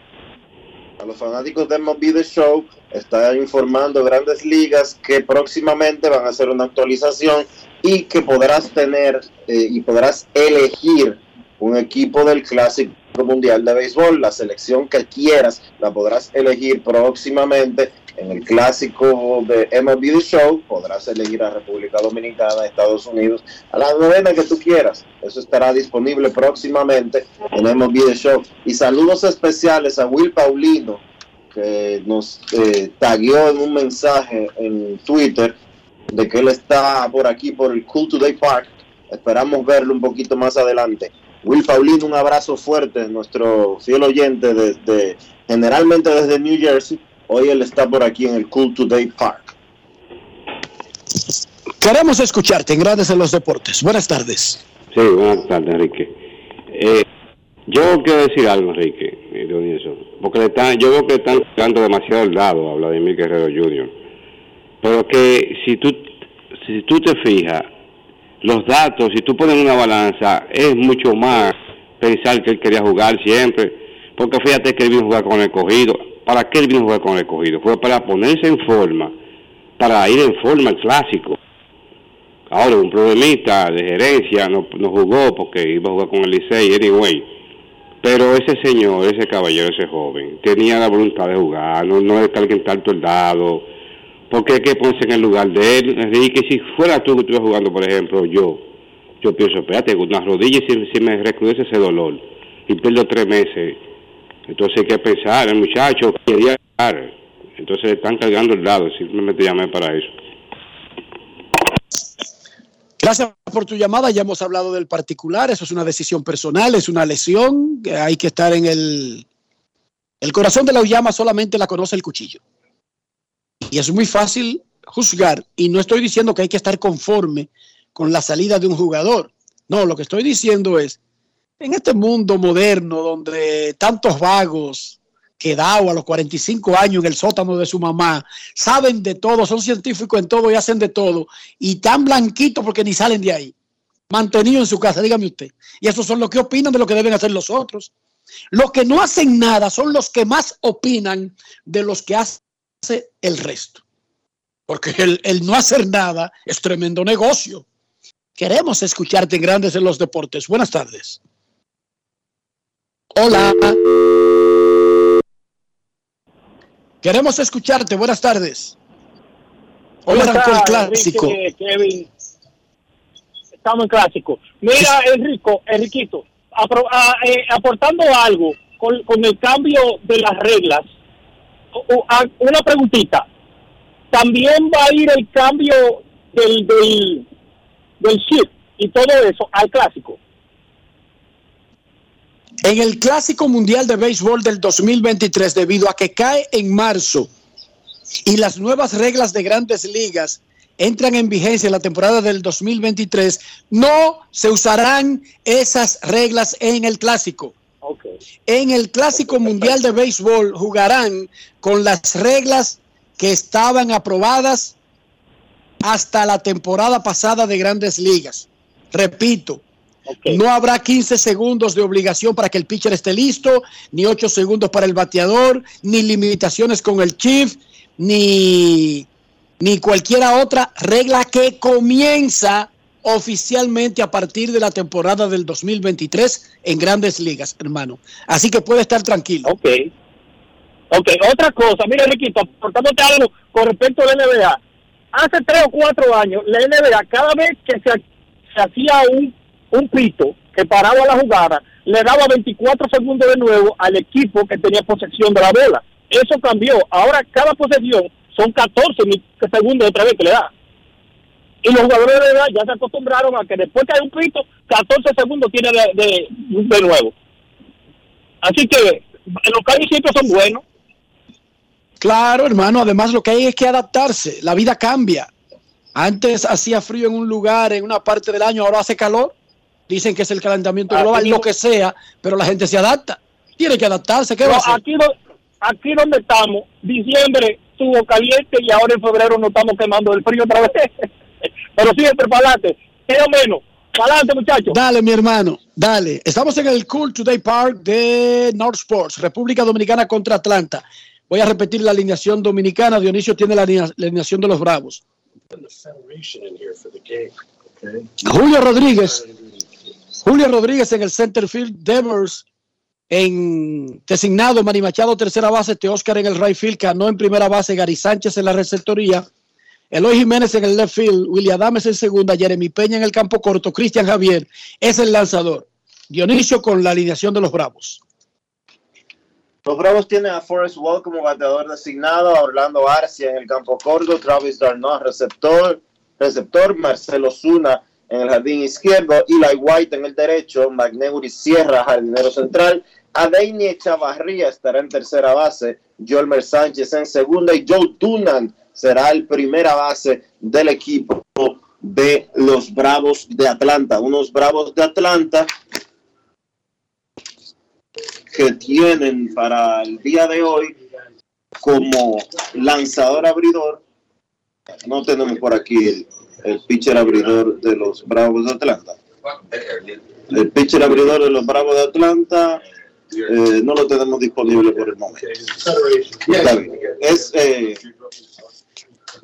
Speaker 1: A los fanáticos de MLB The Show, está informando Grandes Ligas que próximamente van a hacer una actualización y que podrás tener eh, y podrás elegir un equipo del Clásico Mundial de Béisbol. La selección que quieras la podrás elegir próximamente en el Clásico de MLB Show. Podrás elegir a República Dominicana, Estados Unidos, a la novena que tú quieras. Eso estará disponible próximamente en MLB Show. Y saludos especiales a Will Paulino, que nos eh, tagueó en un mensaje en Twitter de que él está por aquí, por el Cool Today Park. Esperamos verlo un poquito más adelante. Will Paulino, un abrazo fuerte, nuestro fiel oyente desde, generalmente desde New Jersey. Hoy él está por aquí en el Cool Today Park.
Speaker 4: Queremos escucharte en Grandes en los Deportes. Buenas tardes.
Speaker 30: Sí, buenas tardes, Enrique. Eh, yo quiero decir algo, Enrique, eh, porque le están, yo veo que están dando demasiado el lado a Vladimir Guerrero Jr. Pero que si tú, si tú te fijas, los datos, si tú pones una balanza, es mucho más pensar que él quería jugar siempre, porque fíjate que él vino a jugar con el cogido. ¿Para qué él vino a jugar con el cogido? Fue para ponerse en forma, para ir en forma al clásico. Ahora, un problemita de gerencia, no, no jugó porque iba a jugar con el Licey, anyway. Pero ese señor, ese caballero, ese joven, tenía la voluntad de jugar, no, no de estar el dado. Porque hay que ponerse en el lugar de él. Enrique, si fuera tú que estuvieras jugando, por ejemplo, yo, yo pienso, espérate, con las rodillas si, si me recrudece ese dolor y pierdo tres meses. Entonces hay que pensar, el muchacho quería jugar. Entonces están cargando el dado, simplemente llamé para eso.
Speaker 4: Gracias por tu llamada. Ya hemos hablado del particular. Eso es una decisión personal, es una lesión. Hay que estar en el. El corazón de la llama solamente la conoce el cuchillo. Y es muy fácil juzgar. Y no estoy diciendo que hay que estar conforme con la salida de un jugador. No, lo que estoy diciendo es, en este mundo moderno donde tantos vagos quedado a los 45 años en el sótano de su mamá, saben de todo, son científicos en todo y hacen de todo, y tan blanquitos porque ni salen de ahí, mantenidos en su casa, dígame usted. Y esos son los que opinan de lo que deben hacer los otros. Los que no hacen nada son los que más opinan de los que hace el resto. Porque el, el no hacer nada es tremendo negocio. Queremos escucharte en Grandes en los Deportes. Buenas tardes. Hola. Queremos escucharte. Buenas tardes. Hoy
Speaker 36: ¿Cómo
Speaker 4: arrancó el
Speaker 36: está,
Speaker 4: clásico.
Speaker 36: Enrique, Kevin? Estamos en clásico. Mira, Enrico, Enriquito, apro- a- eh, aportando algo con, con el cambio de las reglas, una preguntita. También va a ir el cambio del, del, del y todo eso al clásico.
Speaker 4: En el Clásico Mundial de Béisbol del 2023, debido a que cae en marzo y las nuevas reglas de grandes ligas entran en vigencia en la temporada del 2023, no se usarán esas reglas en el Clásico. En el Clásico Mundial de Béisbol jugarán con las reglas que estaban aprobadas hasta la temporada pasada de grandes ligas. Repito, no habrá 15 segundos de obligación para que el pitcher esté listo, ni 8 segundos para el bateador, ni limitaciones con el chief, ni, ni cualquiera otra regla que comienza oficialmente a partir de la temporada del 2023 en grandes ligas, hermano. Así que puede estar tranquilo.
Speaker 36: Ok. Ok, otra cosa, mira, Riquito, aportándote algo con respecto a la NBA. Hace tres o cuatro años, la NBA, cada vez que se, se hacía un, un pito que paraba la jugada, le daba 24 segundos de nuevo al equipo que tenía posesión de la bola. Eso cambió. Ahora cada posesión son 14 mi- segundos otra vez que le da. Y los jugadores de verdad ya se acostumbraron a que después que hay un pito, 14 segundos tiene de, de, de nuevo. Así que los cambios siempre son buenos.
Speaker 4: Claro, hermano, además lo que hay es que adaptarse, la vida cambia. Antes hacía frío en un lugar, en una parte del año, ahora hace calor. Dicen que es el calentamiento global,
Speaker 36: mismo.
Speaker 4: lo que sea, pero la gente se adapta. Tiene que adaptarse, ¿qué va a
Speaker 36: No,
Speaker 4: hacer?
Speaker 36: aquí, aquí donde estamos, diciembre estuvo caliente y ahora en febrero nos estamos quemando del frío otra vez. Pero siempre para adelante, pero menos. Adelante, muchachos.
Speaker 4: Dale, mi hermano, dale. Estamos en el Cool Today Park de North Sports, República Dominicana contra Atlanta. Voy a repetir la alineación dominicana. Dionisio tiene la alineación de los Bravos. Julio Rodríguez. Julio Rodríguez en el center field. Devers en designado. Manny Machado tercera base. Teóscar en el right field. Cano en primera base. Gary Sánchez en la receptoría. Eloy Jiménez en el left field. William Adames en segunda. Jeremy Peña en el campo corto. Cristian Javier es el lanzador. Dionisio con la alineación de los Bravos.
Speaker 1: Los Bravos tienen a Forrest Wall como bateador designado, a Orlando Arcia en el campo corto, Travis Darno receptor, receptor, Marcelo Zuna en el jardín izquierdo, Eli White en el derecho, Magneuri Sierra, jardinero central, Adeini Echavarría estará en tercera base, Jolmer Sánchez en segunda y Joe Dunan será el primera base del equipo de los Bravos de Atlanta. Unos Bravos de Atlanta que tienen para el día de hoy como lanzador abridor. No tenemos por aquí el, pitcher abridor de los Bravos de Atlanta. El pitcher abridor de los Bravos de Atlanta eh, no lo tenemos disponible por el momento. Está bien. Es, eh,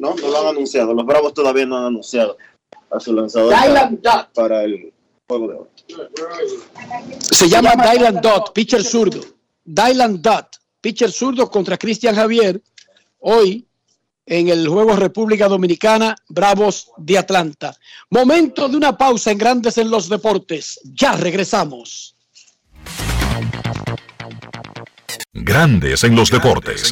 Speaker 1: no, no lo han anunciado. Los Bravos todavía no han anunciado a su lanzador
Speaker 4: Dylan
Speaker 1: para, para el juego de hoy.
Speaker 4: Se llama Dylan Dot, pitcher zurdo. Dylan Dot, pitcher zurdo contra Cristian Javier. Hoy en el juego República Dominicana, Bravos de Atlanta. Momento de una pausa en Grandes en los Deportes. Ya regresamos.
Speaker 3: Grandes en los deportes.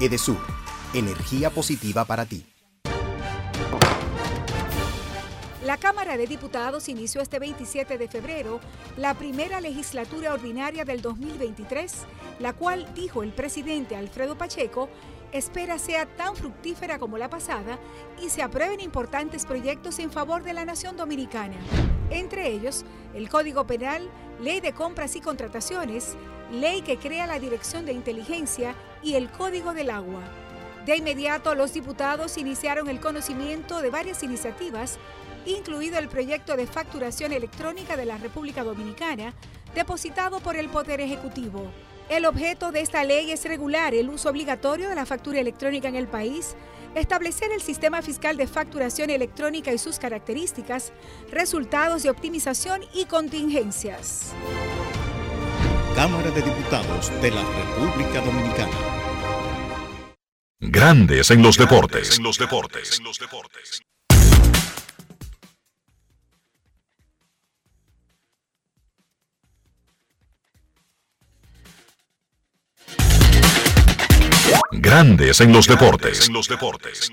Speaker 37: Edesur, energía positiva para ti.
Speaker 16: La Cámara de Diputados inició este 27 de febrero la primera legislatura ordinaria del 2023, la cual, dijo el presidente Alfredo Pacheco, espera sea tan fructífera como la pasada y se aprueben importantes proyectos en favor de la nación dominicana. Entre ellos, el Código Penal, Ley de Compras y Contrataciones, Ley que crea la Dirección de Inteligencia y el Código del Agua. De inmediato, los diputados iniciaron el conocimiento de varias iniciativas, incluido el proyecto de facturación electrónica de la República Dominicana, depositado por el Poder Ejecutivo. El objeto de esta ley es regular el uso obligatorio de la factura electrónica en el país, establecer el sistema fiscal de facturación electrónica y sus características, resultados de optimización y contingencias.
Speaker 3: Cámara de Diputados de la República Dominicana. Grandes en los deportes. En los deportes. Grandes en los deportes. En los deportes.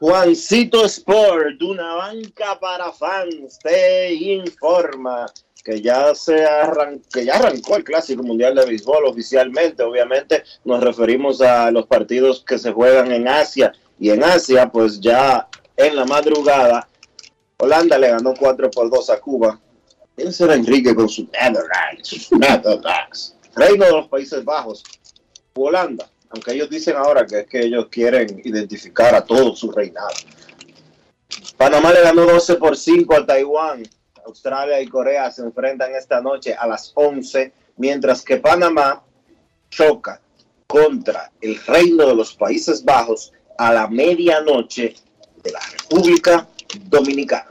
Speaker 1: Juancito Sport, una banca para fans, te informa que ya se arran que ya arrancó el Clásico Mundial de Béisbol oficialmente. Obviamente nos referimos a los partidos que se juegan en Asia y en Asia, pues ya en la madrugada, Holanda le ganó 4 por 2 a Cuba. ¿Quién será Enrique con su Netherlands? sus Netherlands? Reino de los Países Bajos, Holanda aunque ellos dicen ahora que es que ellos quieren identificar a todo su reinado. Panamá le ganó 12 por 5 a Taiwán. Australia y Corea se enfrentan esta noche a las 11, mientras que Panamá choca contra el Reino de los Países Bajos a la medianoche de la República Dominicana.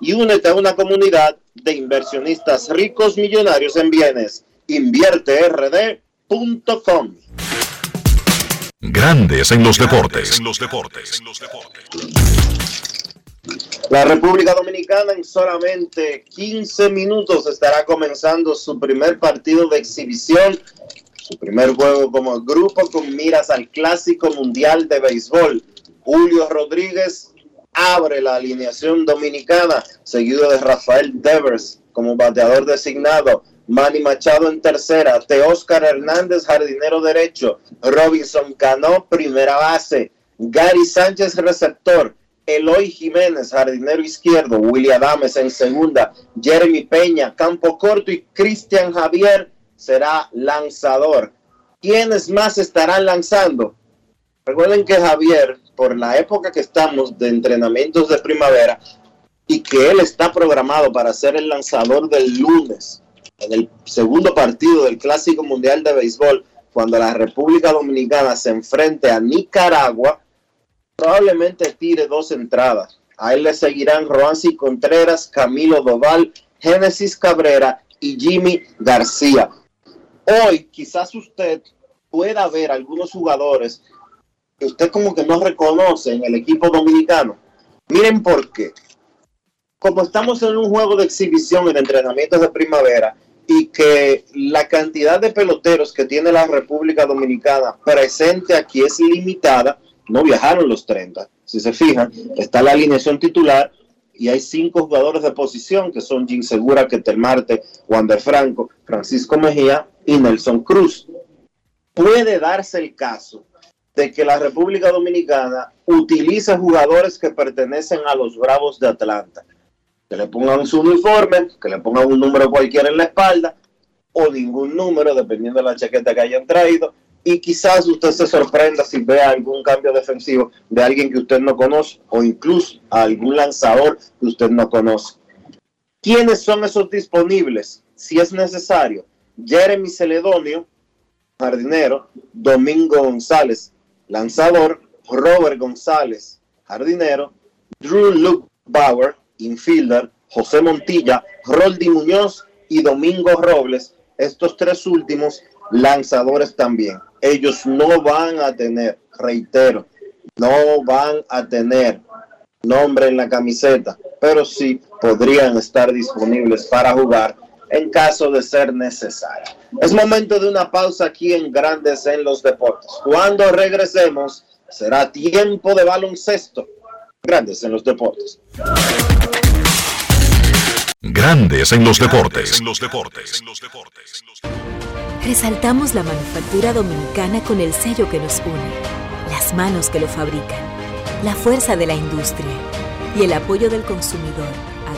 Speaker 1: y únete a una comunidad de inversionistas ricos millonarios en bienes. InvierteRD.com
Speaker 3: Grandes en los deportes.
Speaker 1: La República Dominicana en solamente 15 minutos estará comenzando su primer partido de exhibición, su primer juego como grupo con miras al Clásico Mundial de Béisbol. Julio Rodríguez abre la alineación dominicana, seguido de Rafael Devers como bateador designado. Manny Machado en tercera, Teóscar Hernández, jardinero derecho, Robinson Cano, primera base, Gary Sánchez, receptor, Eloy Jiménez, jardinero izquierdo, William Adames en segunda, Jeremy Peña, campo corto y Cristian Javier será lanzador. ¿Quiénes más estarán lanzando? Recuerden que Javier, por la época que estamos de entrenamientos de primavera, y que él está programado para ser el lanzador del lunes en el segundo partido del Clásico Mundial de Béisbol, cuando la República Dominicana se enfrente a Nicaragua, probablemente tire dos entradas. A él le seguirán Roansi Contreras, Camilo Doval, Génesis Cabrera y Jimmy García. Hoy quizás usted pueda ver algunos jugadores usted como que no reconoce en el equipo dominicano. Miren por qué. Como estamos en un juego de exhibición en entrenamientos de primavera, y que la cantidad de peloteros que tiene la República Dominicana presente aquí es limitada, no viajaron los 30. Si se fijan, está la alineación titular y hay cinco jugadores de posición que son Jim Segura, Ketel Marte, Juan de Franco, Francisco Mejía y Nelson Cruz. Puede darse el caso de que la República Dominicana utilice jugadores que pertenecen a los Bravos de Atlanta que le pongan su uniforme, que le pongan un número cualquiera en la espalda o ningún número, dependiendo de la chaqueta que hayan traído. Y quizás usted se sorprenda si ve algún cambio defensivo de alguien que usted no conoce o incluso algún lanzador que usted no conoce. ¿Quiénes son esos disponibles? Si es necesario, Jeremy Celedonio, jardinero, Domingo González, lanzador, Robert González, jardinero, Drew Luke Bauer, infielder, José Montilla, Roldi Muñoz y Domingo Robles, estos tres últimos lanzadores también. Ellos no van a tener, reitero, no van a tener nombre en la camiseta, pero sí podrían estar disponibles para jugar en caso de ser necesario. Es momento de una pausa aquí en Grandes en los Deportes. Cuando regresemos, será tiempo de baloncesto. Grandes en los Deportes.
Speaker 3: Grandes en los deportes.
Speaker 29: Resaltamos la manufactura dominicana con el sello que nos une, las manos que lo fabrican, la fuerza de la industria y el apoyo del consumidor,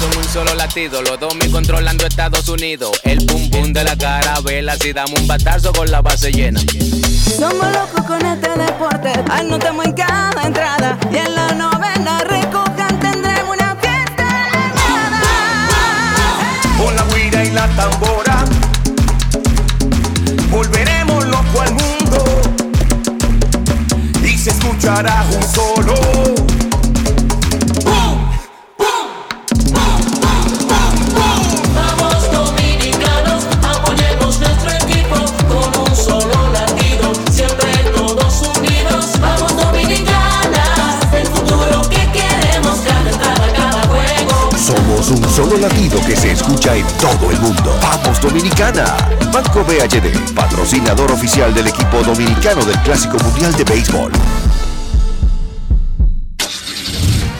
Speaker 38: Son un solo latido, los dos me controlando Estados Unidos. El pum pum de la carabela, si damos un batazo con la base llena.
Speaker 39: Somos locos con este deporte, anotamos en cada entrada y en la novena recojan tendremos una fiesta
Speaker 18: con la guira y la tambora. Volveremos loco al mundo y se escuchará un solo.
Speaker 40: Un solo latido que
Speaker 41: se escucha en todo el mundo. ¡Vamos Dominicana! Banco BHD, patrocinador oficial del equipo dominicano del Clásico Mundial de Béisbol.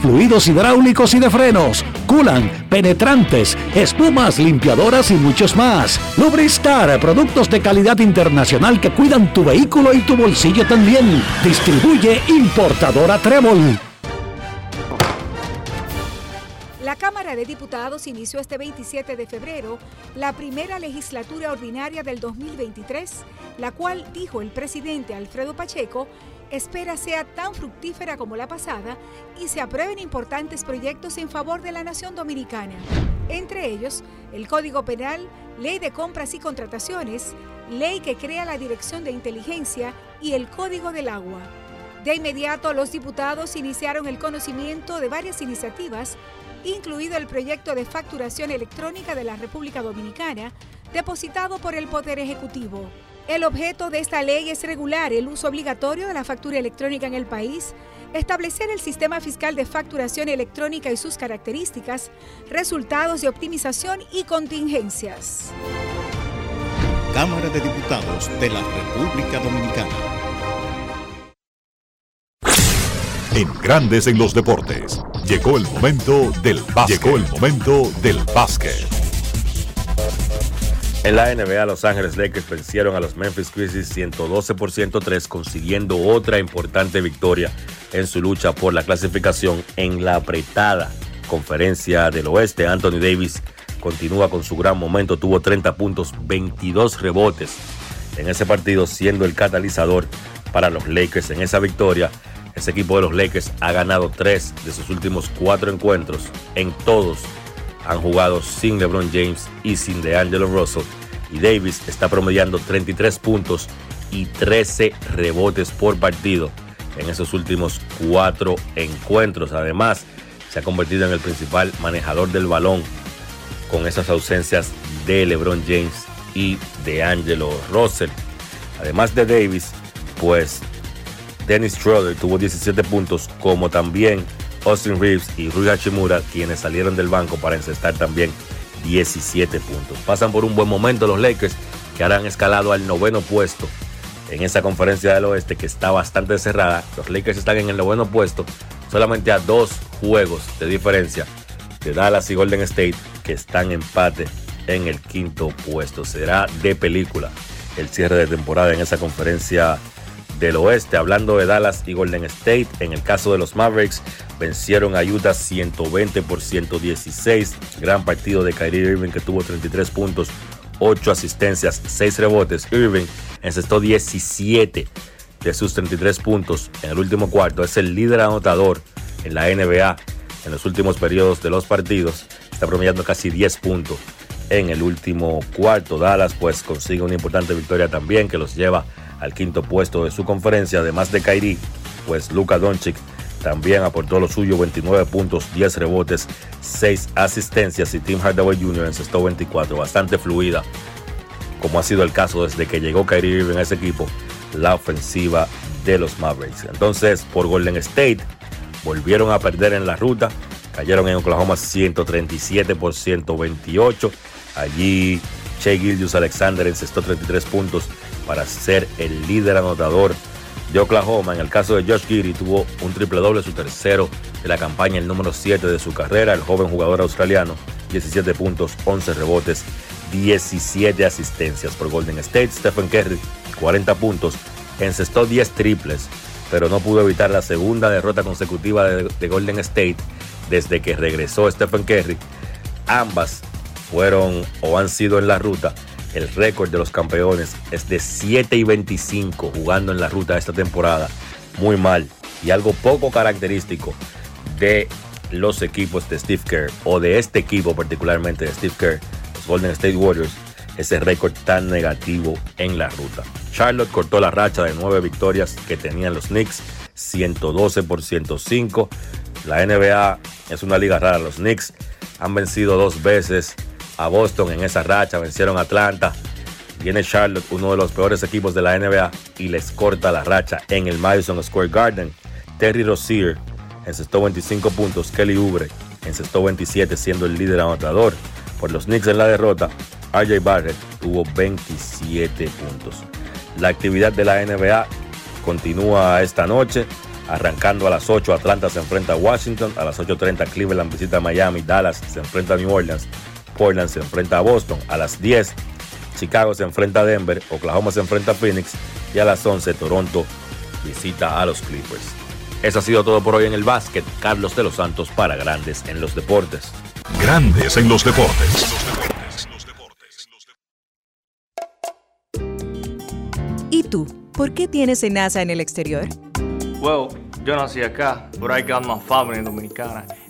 Speaker 42: Fluidos hidráulicos y de frenos, culan, penetrantes, espumas, limpiadoras y muchos más. Lubristar, productos de calidad internacional que cuidan tu vehículo y tu bolsillo también. Distribuye importadora Trébol.
Speaker 16: La Cámara de Diputados inició este 27 de febrero la primera legislatura ordinaria del 2023, la cual, dijo el presidente Alfredo Pacheco, espera sea tan fructífera como la pasada y se aprueben importantes proyectos en favor de la nación dominicana. Entre ellos, el Código Penal, Ley de Compras y Contrataciones, Ley que crea la Dirección de Inteligencia y el Código del Agua. De inmediato, los diputados iniciaron el conocimiento de varias iniciativas, incluido el proyecto de facturación electrónica de la República Dominicana, depositado por el Poder Ejecutivo. El objeto de esta ley es regular el uso obligatorio de la factura electrónica en el país, establecer el sistema fiscal de facturación electrónica y sus características, resultados de optimización y contingencias.
Speaker 41: Cámara de Diputados de la República Dominicana.
Speaker 3: En Grandes en los Deportes. Llegó el momento del básquet. Llegó el momento del básquet.
Speaker 43: En la NBA, Los Ángeles Lakers vencieron a los Memphis Grizzlies 112 por 103, consiguiendo otra importante victoria en su lucha por la clasificación en la apretada conferencia del oeste. Anthony Davis continúa con su gran momento, tuvo 30 puntos, 22 rebotes en ese partido, siendo el catalizador para los Lakers en esa victoria. Ese equipo de los Lakers ha ganado tres de sus últimos cuatro encuentros. En todos han jugado sin LeBron James y sin DeAngelo Russell. Y Davis está promediando 33 puntos y 13 rebotes por partido en esos últimos cuatro encuentros. Además, se ha convertido en el principal manejador del balón con esas ausencias de LeBron James y de Angelo Russell. Además de Davis, pues Dennis Schroeder tuvo 17 puntos, como también Austin Reeves y Rui Hachimura, quienes salieron del banco para encestar también 17 puntos. Pasan por un buen momento los Lakers, que ahora han escalado al noveno puesto en esa conferencia del oeste que está bastante cerrada. Los Lakers están en el noveno puesto, solamente a dos juegos de diferencia de Dallas y Golden State, que están empate en el quinto puesto. Será de película el cierre de temporada en esa conferencia del oeste. Hablando de Dallas y Golden State, en el caso de los Mavericks, vencieron a Utah 120 por 116. Gran partido de Kyrie Irving que tuvo 33 puntos, 8 asistencias, 6 rebotes. Irving encestó 17 de sus 33 puntos en el último cuarto. Es el líder anotador en la NBA en los últimos periodos de los partidos. Está promediando casi 10 puntos en el último cuarto. Dallas pues consigue una importante victoria también que los lleva al quinto puesto de su conferencia. Además de Kyrie, pues Luka Doncic también aportó lo suyo, 29 puntos, 10 rebotes, 6 asistencias y Tim Hardaway Jr. encestó 24, bastante fluida, como ha sido el caso desde que llegó Kyrie Irving a ese equipo, la ofensiva de los Mavericks. Entonces, por Golden State, volvieron a perder en la ruta, cayeron en Oklahoma 137 por 128. Allí Shea Gildius Alexander encestó 33 puntos para ser el líder anotador de Oklahoma. En el caso de Josh Giddy tuvo un triple doble, su tercero de la campaña, el número 7 de su carrera, el joven jugador australiano, 17 puntos, 11 rebotes, 17 asistencias por Golden State. Stephen Curry, 40 puntos, encestó 10 triples, pero no pudo evitar la segunda derrota consecutiva de, de Golden State desde que regresó Stephen Curry. Ambas fueron o han sido en la ruta. El récord de los campeones es de 7 y 25 jugando en la ruta esta temporada. Muy mal. Y algo poco característico de los equipos de Steve Kerr o de este equipo particularmente de Steve Kerr, los Golden State Warriors, ese récord tan negativo en la ruta. Charlotte cortó la racha de nueve victorias que tenían los Knicks, 112 por 105. La NBA es una liga rara. Los Knicks han vencido dos veces a Boston en esa racha, vencieron a Atlanta. Viene Charlotte, uno de los peores equipos de la NBA, y les corta la racha en el Madison Square Garden. Terry Rozier encestó 25 puntos, Kelly Oubre encestó 27 siendo el líder anotador. Por los Knicks en la derrota, RJ Barrett tuvo 27 puntos. La actividad de la NBA continúa esta noche. Arrancando a las 8, Atlanta se enfrenta a Washington. A las 8.30, Cleveland visita Miami. Dallas se enfrenta a New Orleans. Portland se enfrenta a Boston. A las 10, Chicago se enfrenta a Denver. Oklahoma se enfrenta a Phoenix. Y a las 11, Toronto visita a los Clippers. Eso ha sido todo por hoy en el básquet. Carlos de los Santos para Grandes en los Deportes.
Speaker 44: Grandes en los deportes.
Speaker 14: ¿Y tú? ¿Por qué tienes NASA en el exterior?
Speaker 45: Well, yo nací acá, but I got my family dominicana.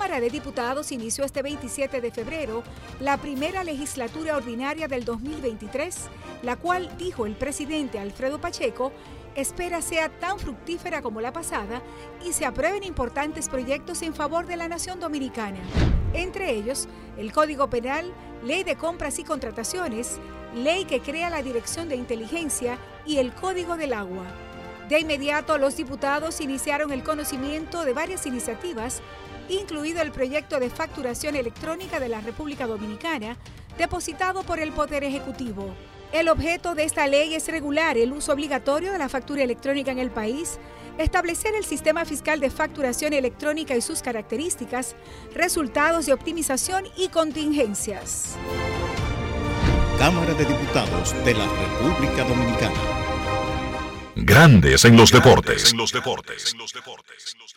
Speaker 16: Cámara de Diputados inició este 27 de febrero la primera legislatura ordinaria del 2023, la cual, dijo el presidente Alfredo Pacheco, espera sea tan fructífera como la pasada y se aprueben importantes proyectos en favor de la nación dominicana. Entre ellos, el Código Penal, Ley de Compras y Contrataciones, Ley que crea la Dirección de Inteligencia y el Código del Agua. De inmediato, los diputados iniciaron el conocimiento de varias iniciativas incluido el proyecto de facturación electrónica de la República Dominicana, depositado por el Poder Ejecutivo. El objeto de esta ley es regular el uso obligatorio de la factura electrónica en el país, establecer el sistema fiscal de facturación electrónica y sus características, resultados de optimización y contingencias.
Speaker 25: Cámara de Diputados de la República Dominicana.
Speaker 44: Grandes en los deportes.